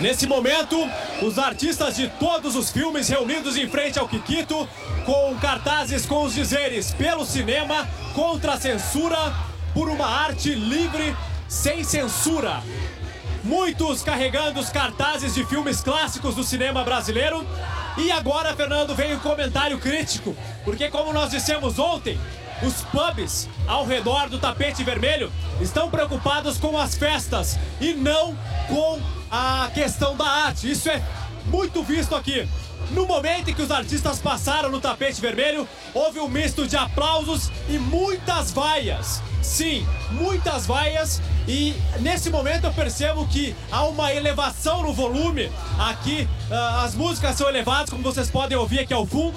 Nesse momento, os artistas de todos os filmes reunidos em frente ao Kikito, com cartazes com os dizeres pelo cinema, contra a censura, por uma arte livre, sem censura. Muitos carregando os cartazes de filmes clássicos do cinema brasileiro. E agora, Fernando, vem o comentário crítico, porque como nós dissemos ontem, os pubs ao redor do tapete vermelho estão preocupados com as festas e não com a questão da arte. Isso é muito visto aqui. No momento em que os artistas passaram no tapete vermelho, houve um misto de aplausos e muitas vaias. Sim, muitas vaias. E nesse momento eu percebo que há uma elevação no volume. Aqui ah, as músicas são elevadas, como vocês podem ouvir aqui ao fundo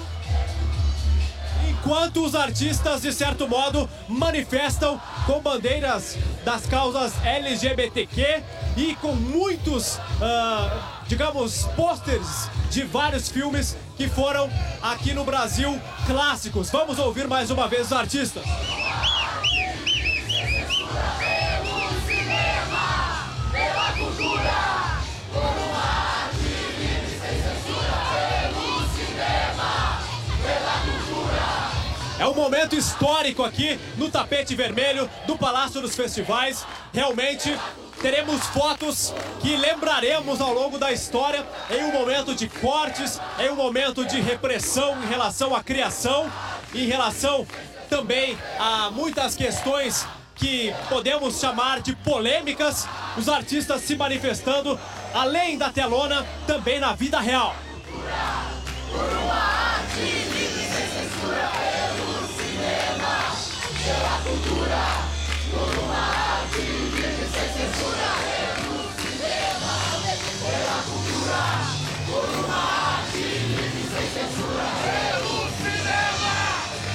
enquanto os artistas, de certo modo, manifestam com bandeiras das causas LGBTQ e com muitos, ah, digamos, pôsteres de vários filmes que foram aqui no Brasil clássicos. Vamos ouvir mais uma vez os artistas. Pela cultura, É um momento histórico aqui no tapete vermelho do Palácio dos Festivais. Realmente teremos fotos que lembraremos ao longo da história em um momento de cortes, em um momento de repressão em relação à criação, em relação também a muitas questões que podemos chamar de polêmicas, os artistas se manifestando além da telona, também na vida real. Por uma arte livre sem censura. Pela cultura. Por uma arte livre sem censura. Pelo cinema, pela cultura. Por uma arte livre sem censura. Pelo cinema,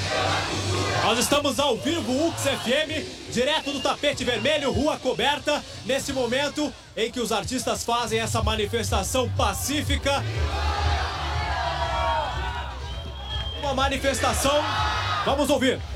pela cultura. Nós estamos ao vivo, UX FM, direto do tapete vermelho, rua coberta, nesse momento em que os artistas fazem essa manifestação pacífica. Uma manifestação. Vamos ouvir.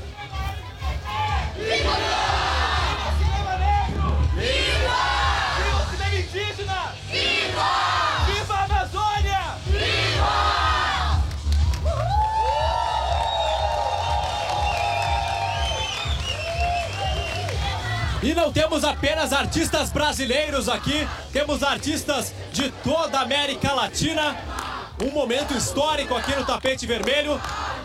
E não temos apenas artistas brasileiros aqui, temos artistas de toda a América Latina. Um momento histórico aqui no tapete vermelho.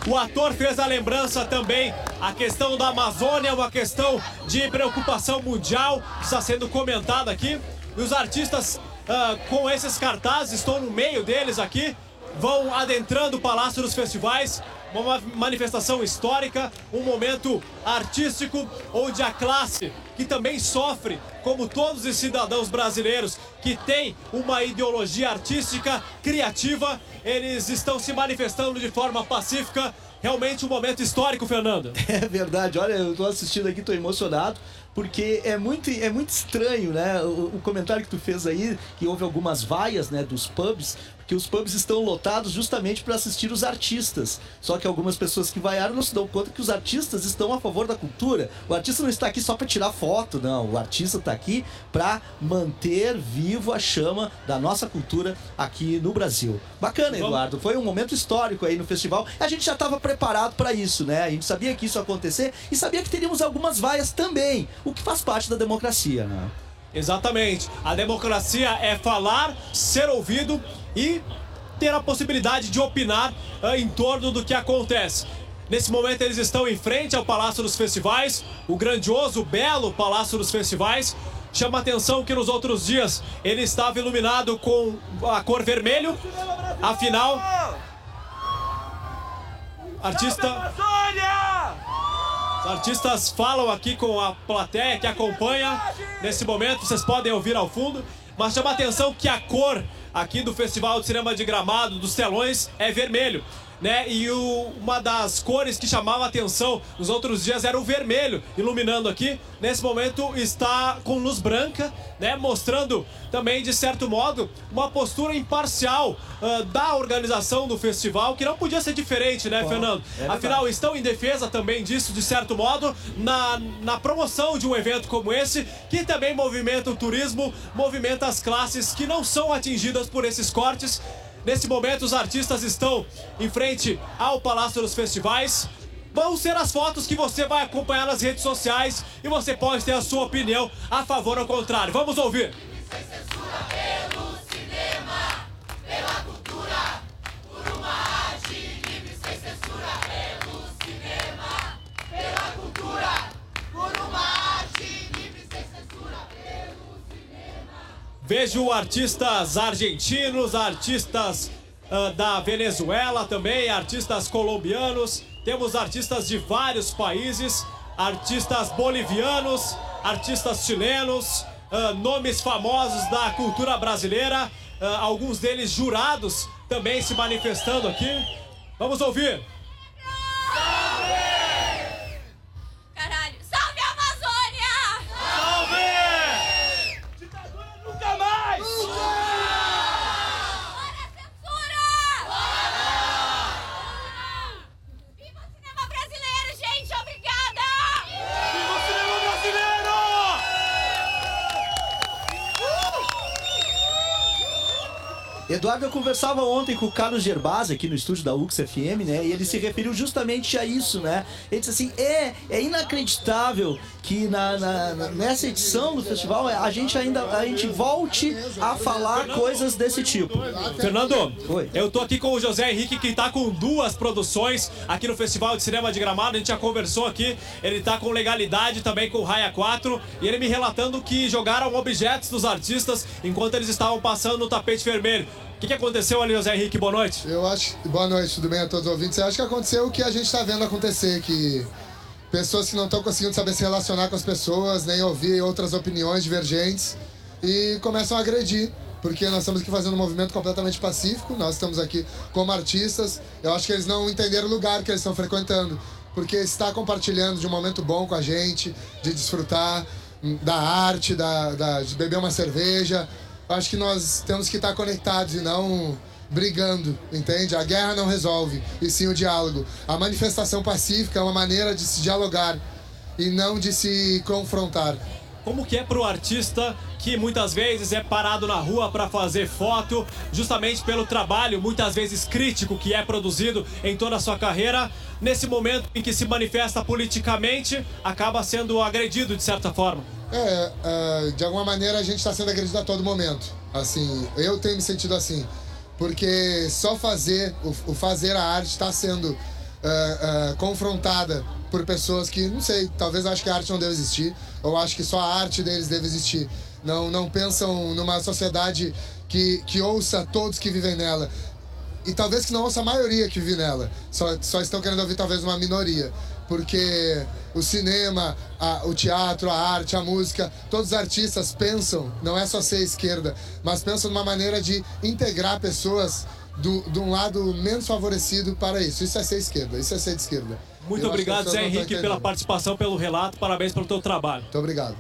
O ator fez a lembrança também a questão da Amazônia, uma questão de preocupação mundial está sendo comentada aqui. E os artistas ah, com esses cartazes, estou no meio deles aqui, vão adentrando o Palácio dos Festivais, uma manifestação histórica, um momento artístico onde a classe que também sofre, como todos os cidadãos brasileiros que têm uma ideologia artística criativa, eles estão se manifestando de forma pacífica. Realmente um momento histórico, Fernando. <laughs> É verdade, olha, eu tô assistindo aqui, tô emocionado, porque é muito, é muito estranho, né? O, o comentário que tu fez aí, que houve algumas vaias, né, dos pubs, que os pubs estão lotados justamente para assistir os artistas. Só que algumas pessoas que vaiaram não se dão conta que os artistas estão a favor da cultura. O artista não está aqui só para tirar foto, não. O artista está aqui para manter vivo a chama da nossa cultura aqui no Brasil. Bacana, Eduardo. Foi um momento histórico aí no festival. A gente já estava preparado para isso, né? A gente sabia que isso ia acontecer e sabia que teríamos algumas vaias também, o que faz parte da democracia, né? Exatamente. A democracia é falar, ser ouvido e ter a possibilidade de opinar ah, em torno do que acontece. Nesse momento eles estão em frente ao Palácio dos Festivais, o grandioso, belo Palácio dos Festivais. Chama atenção que nos outros dias ele estava iluminado com a cor vermelho. Afinal, artista artistas falam aqui com a plateia que acompanha nesse momento, vocês podem ouvir ao fundo. mas chama atenção que a cor aqui do Festival de Cinema de Gramado, dos telões, é vermelho. Né? E o- uma das cores que chamava a atenção nos outros dias era o vermelho, iluminando aqui. Nesse momento está com luz branca, né? mostrando também, de certo modo, uma postura imparcial ah, da organização do festival, que não podia ser diferente, né, Bom, Fernando? é. Afinal, estão em defesa também disso, de certo modo, na, na promoção de um evento como esse, que também movimenta o turismo, movimenta as classes que não são atingidas por esses cortes. Nesse momento, os artistas estão em frente ao Palácio dos Festivais. Vão ser as fotos que você vai acompanhar nas redes sociais e você pode ter a sua opinião a favor ou contrário. Vamos ouvir. Vejo artistas argentinos, artistas ah, da Venezuela também, artistas colombianos. Temos artistas de vários países, artistas bolivianos, artistas chilenos, ah, nomes famosos da cultura brasileira, ah, alguns deles jurados também se manifestando aqui. Vamos ouvir. Eduardo, eu conversava ontem com o Carlos Gerbasi aqui no estúdio da UX FM, né? E ele se referiu justamente a isso, né? Ele disse assim: é, é inacreditável que na, na- nessa edição do festival a gente ainda a gente volte a falar coisas desse tipo. Fernando, eu tô aqui com o José Henrique, que tá com duas produções aqui no Festival de Cinema de Gramado. A gente já conversou aqui. Ele tá com legalidade também com o Raia 4. E ele me relatando que jogaram objetos dos artistas enquanto eles estavam passando no tapete vermelho. O que, que aconteceu ali, José Henrique? Boa noite. Eu acho. Boa noite, tudo bem a todos os ouvintes? Eu acho que aconteceu o que a gente tá vendo acontecer, que pessoas que não estão conseguindo saber se relacionar com as pessoas, nem ouvir outras opiniões divergentes e começam a agredir. Porque nós estamos aqui fazendo um movimento completamente pacífico, nós estamos aqui como artistas. Eu acho que eles não entenderam o lugar que eles estão frequentando. Porque está compartilhando de um momento bom com a gente, de desfrutar da arte, da, da- de beber uma cerveja. Eu acho que nós temos que estar conectados e não brigando, entende? A guerra não resolve, e sim o diálogo. A manifestação pacífica é uma maneira de se dialogar e não de se confrontar. Como que é pro artista que muitas vezes é parado na rua para fazer foto, justamente pelo trabalho muitas vezes crítico que é produzido em toda a sua carreira, nesse momento em que se manifesta politicamente, acaba sendo agredido de certa forma. É, é, de alguma maneira a gente está sendo agredido a todo momento. Assim, eu tenho me sentido assim. Porque só fazer, o, o fazer a arte está sendo é, é, confrontada por pessoas que, não sei, talvez acham que a arte não deve existir, ou acham que só a arte deles deve existir. Não, não pensam numa sociedade que, que ouça todos que vivem nela. E talvez que não ouça a maioria que vive nela. Só, só estão querendo ouvir talvez uma minoria. Porque o cinema, a- o teatro, a arte, a música, todos os artistas pensam, não é só ser esquerda, mas pensam numa maneira de integrar pessoas do, de um lado menos favorecido para isso. Isso é ser esquerda, isso é ser de esquerda. Muito Eu obrigado, Zé Henrique, pela participação, pelo relato. Parabéns pelo teu trabalho. Muito obrigado.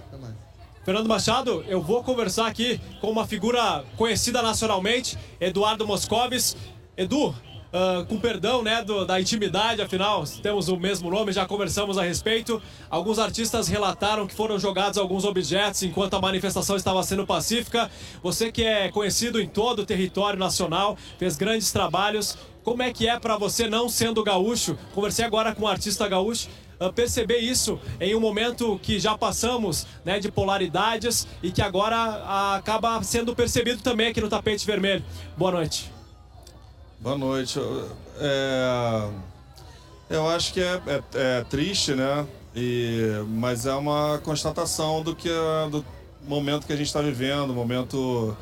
Fernando Machado, eu vou conversar aqui com uma figura conhecida nacionalmente, Eduardo Moscovis. Edu, ah, com perdão né, do- da intimidade, afinal temos o mesmo nome, já conversamos a respeito. Alguns artistas relataram que foram jogados alguns objetos enquanto a manifestação estava sendo pacífica. Você que é conhecido em todo o território nacional, fez grandes trabalhos. Como é que é para você, não sendo gaúcho? Conversei agora com um artista gaúcho uh, perceber isso em um momento que já passamos né, de polaridades e que agora ah, acaba sendo percebido também aqui no tapete vermelho. Boa noite. Boa noite. Eu- É, eu acho que é, é- é triste, né? E, mas é uma constatação do que do momento que a gente está vivendo, momento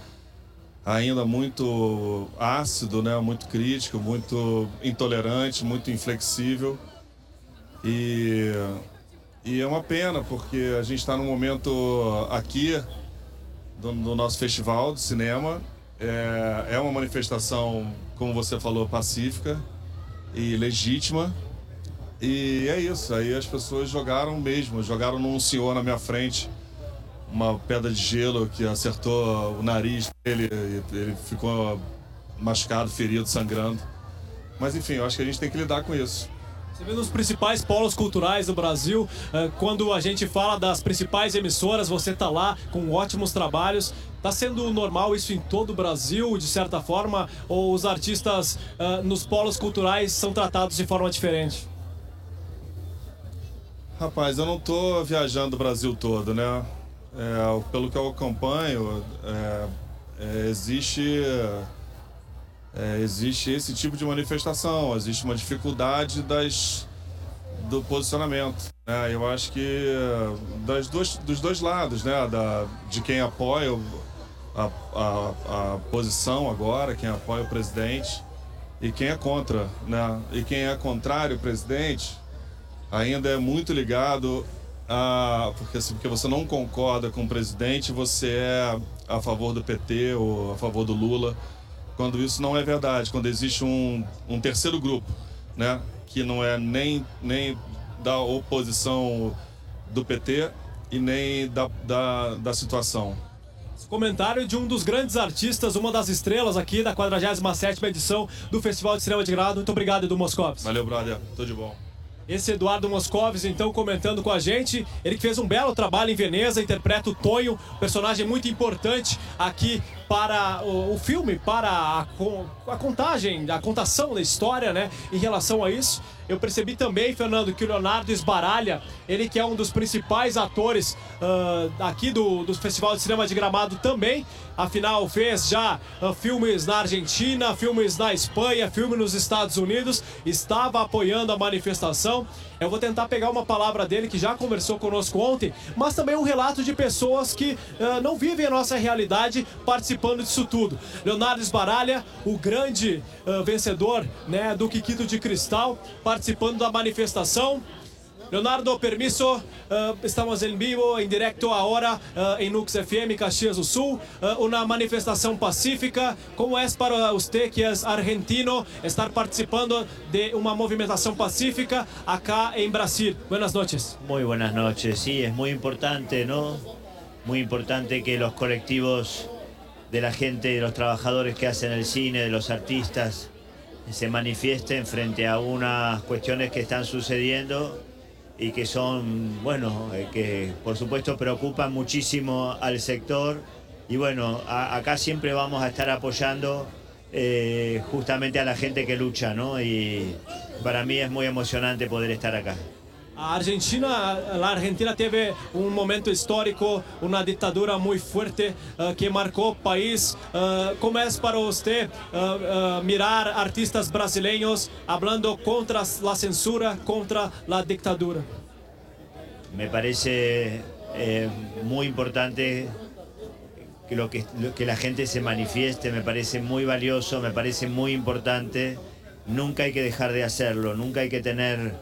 ainda muito ácido, né? Muito crítico, muito intolerante, muito inflexível. E, e é uma pena porque a gente está num momento aqui do, do nosso festival de cinema. É, é uma manifestação, como você falou, pacífica e legítima. E é isso, aí as pessoas jogaram mesmo, jogaram num senhor na minha frente uma pedra de gelo que acertou o nariz dele, ele ficou machucado, ferido, sangrando. Mas enfim, eu acho que a gente tem que lidar com isso. Você vê nos principais polos culturais do Brasil, eh, quando a gente fala das principais emissoras, você tá lá com ótimos trabalhos. Tá sendo normal isso em todo o Brasil, de certa forma, ou os artistas eh, nos polos culturais são tratados de forma diferente? Rapaz, eu não tô viajando o Brasil todo, né? É, pelo que eu acompanho, é, é, existe, é, existe esse tipo de manifestação, existe uma dificuldade das, do posicionamento. Né? Eu acho que é, das duas, dos dois lados, né? Da, de quem apoia a, a, a posição agora, quem apoia o presidente e quem é contra, né? E quem é contrário ao presidente ainda é muito ligado a porque assim, porque você não concorda com o presidente, você é a favor do PT ou a favor do Lula, quando isso não é verdade, quando existe um, um terceiro grupo, né, que não é nem nem da oposição do PT e nem da, da, da situação. Comentário de um dos grandes artistas, uma das estrelas aqui da 47ª edição do Festival de Cinema de Grado. Muito obrigado, Edu Moscovitz. Valeu, brother. Tudo de bom. Esse Eduardo Moscovis, então, comentando com a gente. Ele que fez um belo trabalho em Veneza, interpreta o Tonho, personagem muito importante aqui para o, o filme, para a, a contagem, a contação da história, né? Em relação a isso. Eu percebi também, Fernando, que o Leonardo Esbaralha, ele que é um dos principais atores ah, aqui do, do Festival de Cinema de Gramado também, afinal fez já ah, filmes na Argentina, filmes na Espanha, filme nos Estados Unidos, estava apoiando a manifestação. Eu vou tentar pegar uma palavra dele que já conversou conosco ontem, mas também um relato de pessoas que ah, não vivem a nossa realidade participando disso tudo. Leonardo Esbaralha, o grande ah, vencedor né, do Kikito de Cristal, participando da manifestação. Leonardo, permiso, eh, estamos en vivo, en directo ahora eh, en Ux FM Caxias do Sul, eh, una manifestación pacífica. ¿Cómo es para usted que es argentino estar participando de una movimentación pacífica acá en Brasil? Buenas noches. Muy buenas noches, sí, es muy importante, ¿no? Muy importante que los colectivos de la gente, de los trabajadores que hacen el cine, de los artistas, se manifiesten frente a unas cuestiones que están sucediendo y que son, bueno, eh, que por supuesto preocupan muchísimo al sector y bueno, acá siempre vamos a estar apoyando eh, justamente a la gente que lucha, ¿no? Y para mí es muy emocionante poder estar acá. Argentina, a Argentina teve um momento histórico, uma ditadura muito forte ah, que marcou o país. Ah, como é para você ah, ah, mirar artistas brasileiros falando contra a censura, contra a ditadura? Me parece eh, muy importante que la gente se manifieste, me parece muy valioso, me parece muy importante. Nunca hay que dejar de hacerlo, nunca hay que tener,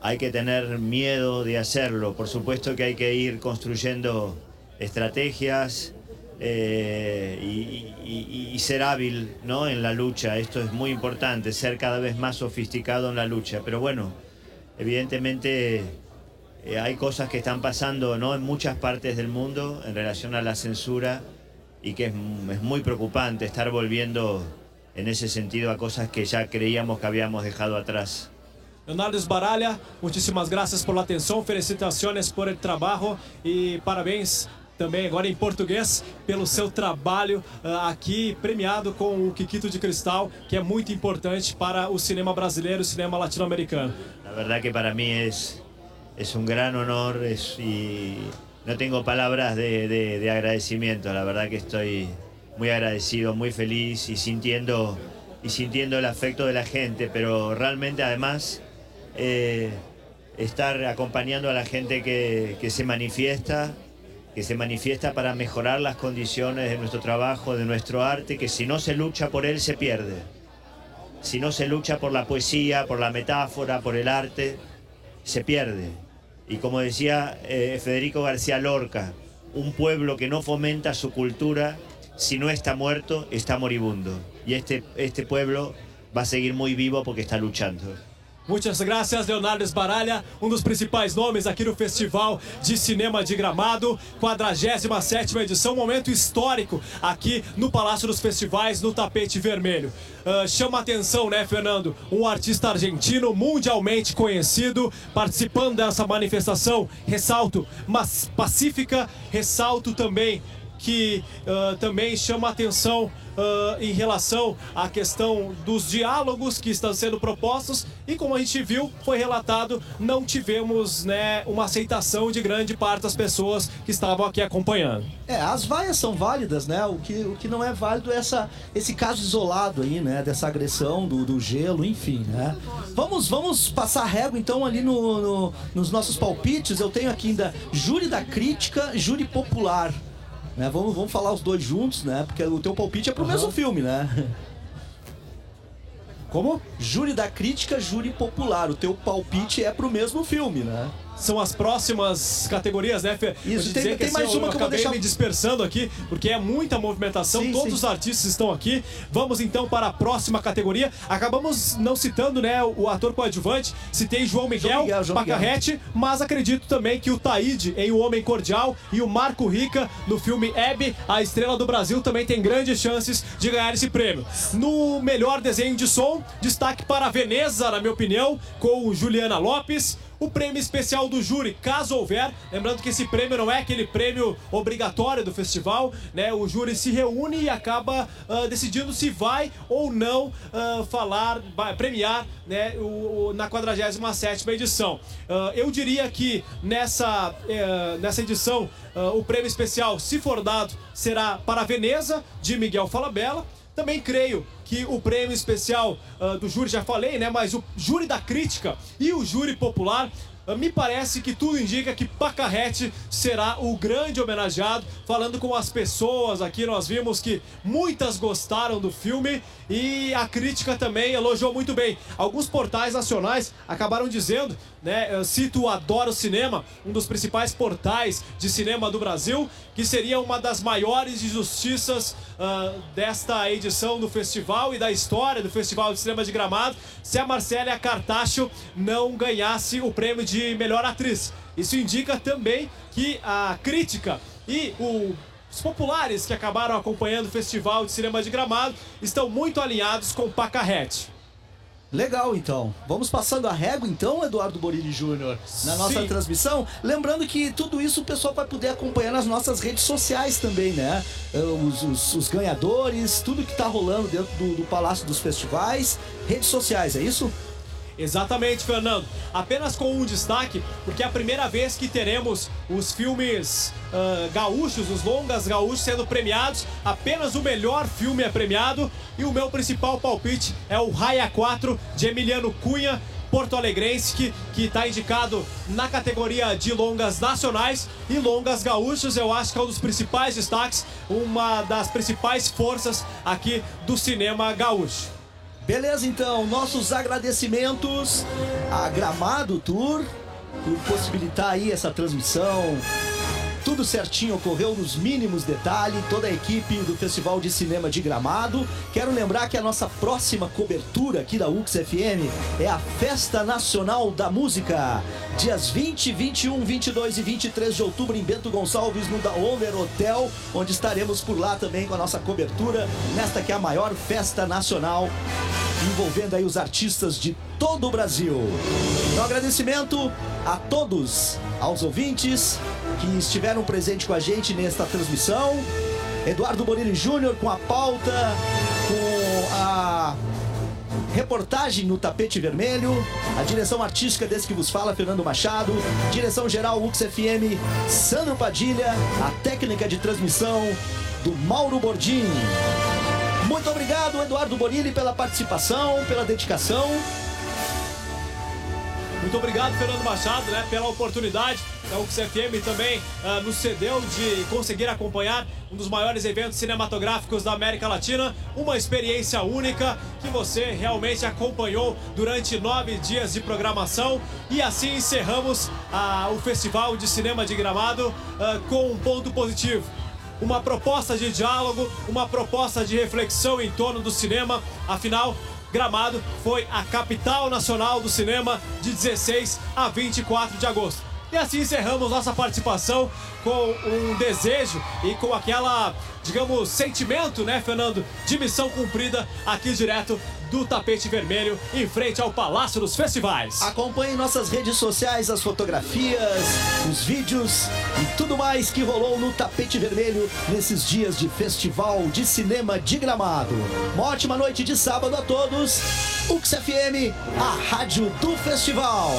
hay que tener miedo de hacerlo. Por supuesto que hay que ir construyendo estrategias eh, y, ser hábil ¿no? en la lucha. Esto es muy importante, ser cada vez más sofisticado en la lucha. Pero bueno, evidentemente eh, hay cosas que están pasando ¿no? en muchas partes del mundo en relación a la censura y que es muy preocupante estar volviendo en ese sentido a cosas que ya creíamos que habíamos dejado atrás. Leonardo Esbaralha, muitíssimas graças pela atenção, felicitações por el trabalho e parabéns também agora em português pelo seu trabalho ah, aqui premiado com o Kikito de Cristal, que é muito importante para o cinema brasileiro, o cinema latino-americano. La verdad que para mí es, es un gran honor es- y no tengo de, de- de agradecimiento. La verdad que estoy muy agradecido, muy feliz y sintiendo, y sintiendo el afecto de la gente, pero realmente además eh, estar acompañando a la gente que, que se manifiesta, que se manifiesta para mejorar las condiciones de nuestro trabajo, de nuestro arte, que si no se lucha por él se pierde si no se lucha por la poesía, por la metáfora, por el arte, se pierde. Y como decía eh, Federico García Lorca, un pueblo que no fomenta su cultura, si no está muerto, está moribundo. Y este, este pueblo va a seguir muy vivo porque está luchando. Muitas graças, Leonardo Esbaralha, um dos principais nomes aqui no Festival de Cinema de Gramado, 47ª edição, momento histórico aqui no Palácio dos Festivais, no tapete vermelho. Ah, chama atenção, né, Fernando? Um artista argentino mundialmente conhecido participando dessa manifestação, ressalto, mas pacífica, ressalto também que ah, também chama atenção ah, em relação à questão dos diálogos que estão sendo propostos e como a gente viu, foi relatado, não tivemos né, uma aceitação de grande parte das pessoas que estavam aqui acompanhando. É, as vaias são válidas, né? O que, o que não é válido é essa, esse caso isolado aí, né? Dessa agressão do, do gelo, enfim, né? Vamos, vamos passar régua então ali no, no- nos nossos palpites. Eu tenho aqui ainda júri da crítica, júri popular. Né? Vamos, vamos falar os dois juntos, né? Porque o teu palpite é pro Aham. mesmo filme, né? Como? Júri da crítica, júri popular. O teu palpite é pro mesmo filme, né? São as próximas categorias, né, Fê? Isso, te tem- tem mais assim, uma eu que eu vou deixar- me dispersando aqui, porque é muita movimentação, Sim, todos sim. os artistas estão aqui. Vamos então para a próxima categoria. Acabamos não citando, né, o ator coadjuvante, citei João Miguel, Miguel, João Miguel. Pacarrete, mas acredito também que o Taíde em O Homem Cordial e o Marco Rica no filme Hebe, a estrela do Brasil, também tem grandes chances de ganhar esse prêmio. No melhor desenho de som, destaque para Veneza, na minha opinião, com Juliana Lopes. O prêmio especial do júri, caso houver, lembrando que esse prêmio não é aquele prêmio obrigatório do festival, né? O júri se reúne e acaba ah, decidindo se vai ou não ah, falar, premiar, né? O, o- na 47ª edição. Ah, eu diria que nessa, eh, nessa edição o prêmio especial, se for dado, será para Veneza de Miguel Falabella. Também creio que o prêmio especial ah, do júri, já falei, né? Mas o júri da crítica e o júri popular. Ah, Me parece que tudo indica que Pacarrete será o grande homenageado. Falando com as pessoas aqui, nós vimos que muitas gostaram do filme e a crítica também elogiou muito bem. Alguns portais nacionais acabaram dizendo, né? Eu cito o Adoro Cinema, um dos principais portais de cinema do Brasil, que seria uma das maiores injustiças ah, desta edição do festival e da história do Festival de Cinema de Gramado se a Marcélia Cartacho não ganhasse o prêmio de melhor atriz. Isso indica também que a crítica e o os populares que acabaram acompanhando o Festival de Cinema de Gramado estão muito alinhados com Pacarrete. Legal, então. Vamos passando a régua, então, Eduardo Borini Júnior, na nossa Sim. transmissão. Lembrando que tudo isso o pessoal vai poder acompanhar nas nossas redes sociais também, né? Eh, Os, os- os ganhadores, tudo que tá rolando dentro do, do Palácio dos Festivais. Redes sociais, é isso? Exatamente, Fernando. Apenas com um destaque, porque é a primeira vez que teremos os filmes ah, gaúchos, os longas gaúchos sendo premiados. Apenas o melhor filme é premiado. E o meu principal palpite é o Raia 4 de Emiliano Cunha. Porto Alegrense, que, que tá indicado na categoria de longas nacionais e longas gaúchos, eu acho que é um dos principais destaques, uma das principais forças aqui do cinema gaúcho. Beleza, então, nossos agradecimentos a Gramado Tour por possibilitar aí essa transmissão. Tudo certinho ocorreu nos mínimos detalhes, toda a equipe do Festival de Cinema de Gramado. Quero lembrar que a nossa próxima cobertura aqui da UX FM é a Festa Nacional da Música. Dias 20, 21, 22 e 23 de outubro em Bento Gonçalves, no Da Owner Hotel, onde estaremos por lá também com a nossa cobertura nesta que é a maior festa nacional envolvendo aí os artistas de todo o Brasil. Um agradecimento a todos, aos ouvintes que estiveram presentes com a gente nesta transmissão. Eduardo Bonini Júnior com a pauta, com a reportagem no tapete vermelho, a direção artística desse que vos fala, Fernando Machado, direção geral Ux FM, Sandro Padilha, a técnica de transmissão do Mauro Bordim. Muito obrigado, Eduardo Bonini, pela participação, pela dedicação. Muito obrigado, Fernando Machado, né, pela oportunidade. A UXFM também ah, nos cedeu de conseguir acompanhar um dos maiores eventos cinematográficos da América Latina. Uma experiência única que você realmente acompanhou durante nove dias de programação. E assim encerramos ah, o Festival de Cinema de Gramado ah, com um ponto positivo uma proposta de diálogo, uma proposta de reflexão em torno do cinema. Afinal, Gramado foi a capital nacional do cinema de 16 a 24 de agosto. E assim encerramos nossa participação com um desejo e com aquela, digamos, sentimento, né, Fernando, de missão cumprida aqui direto do tapete vermelho em frente ao Palácio dos Festivais. Acompanhe nossas redes sociais as fotografias, os vídeos e tudo mais que rolou no tapete vermelho nesses dias de Festival de Cinema de Gramado. Uma ótima noite de sábado a todos. Ux FM, a rádio do festival.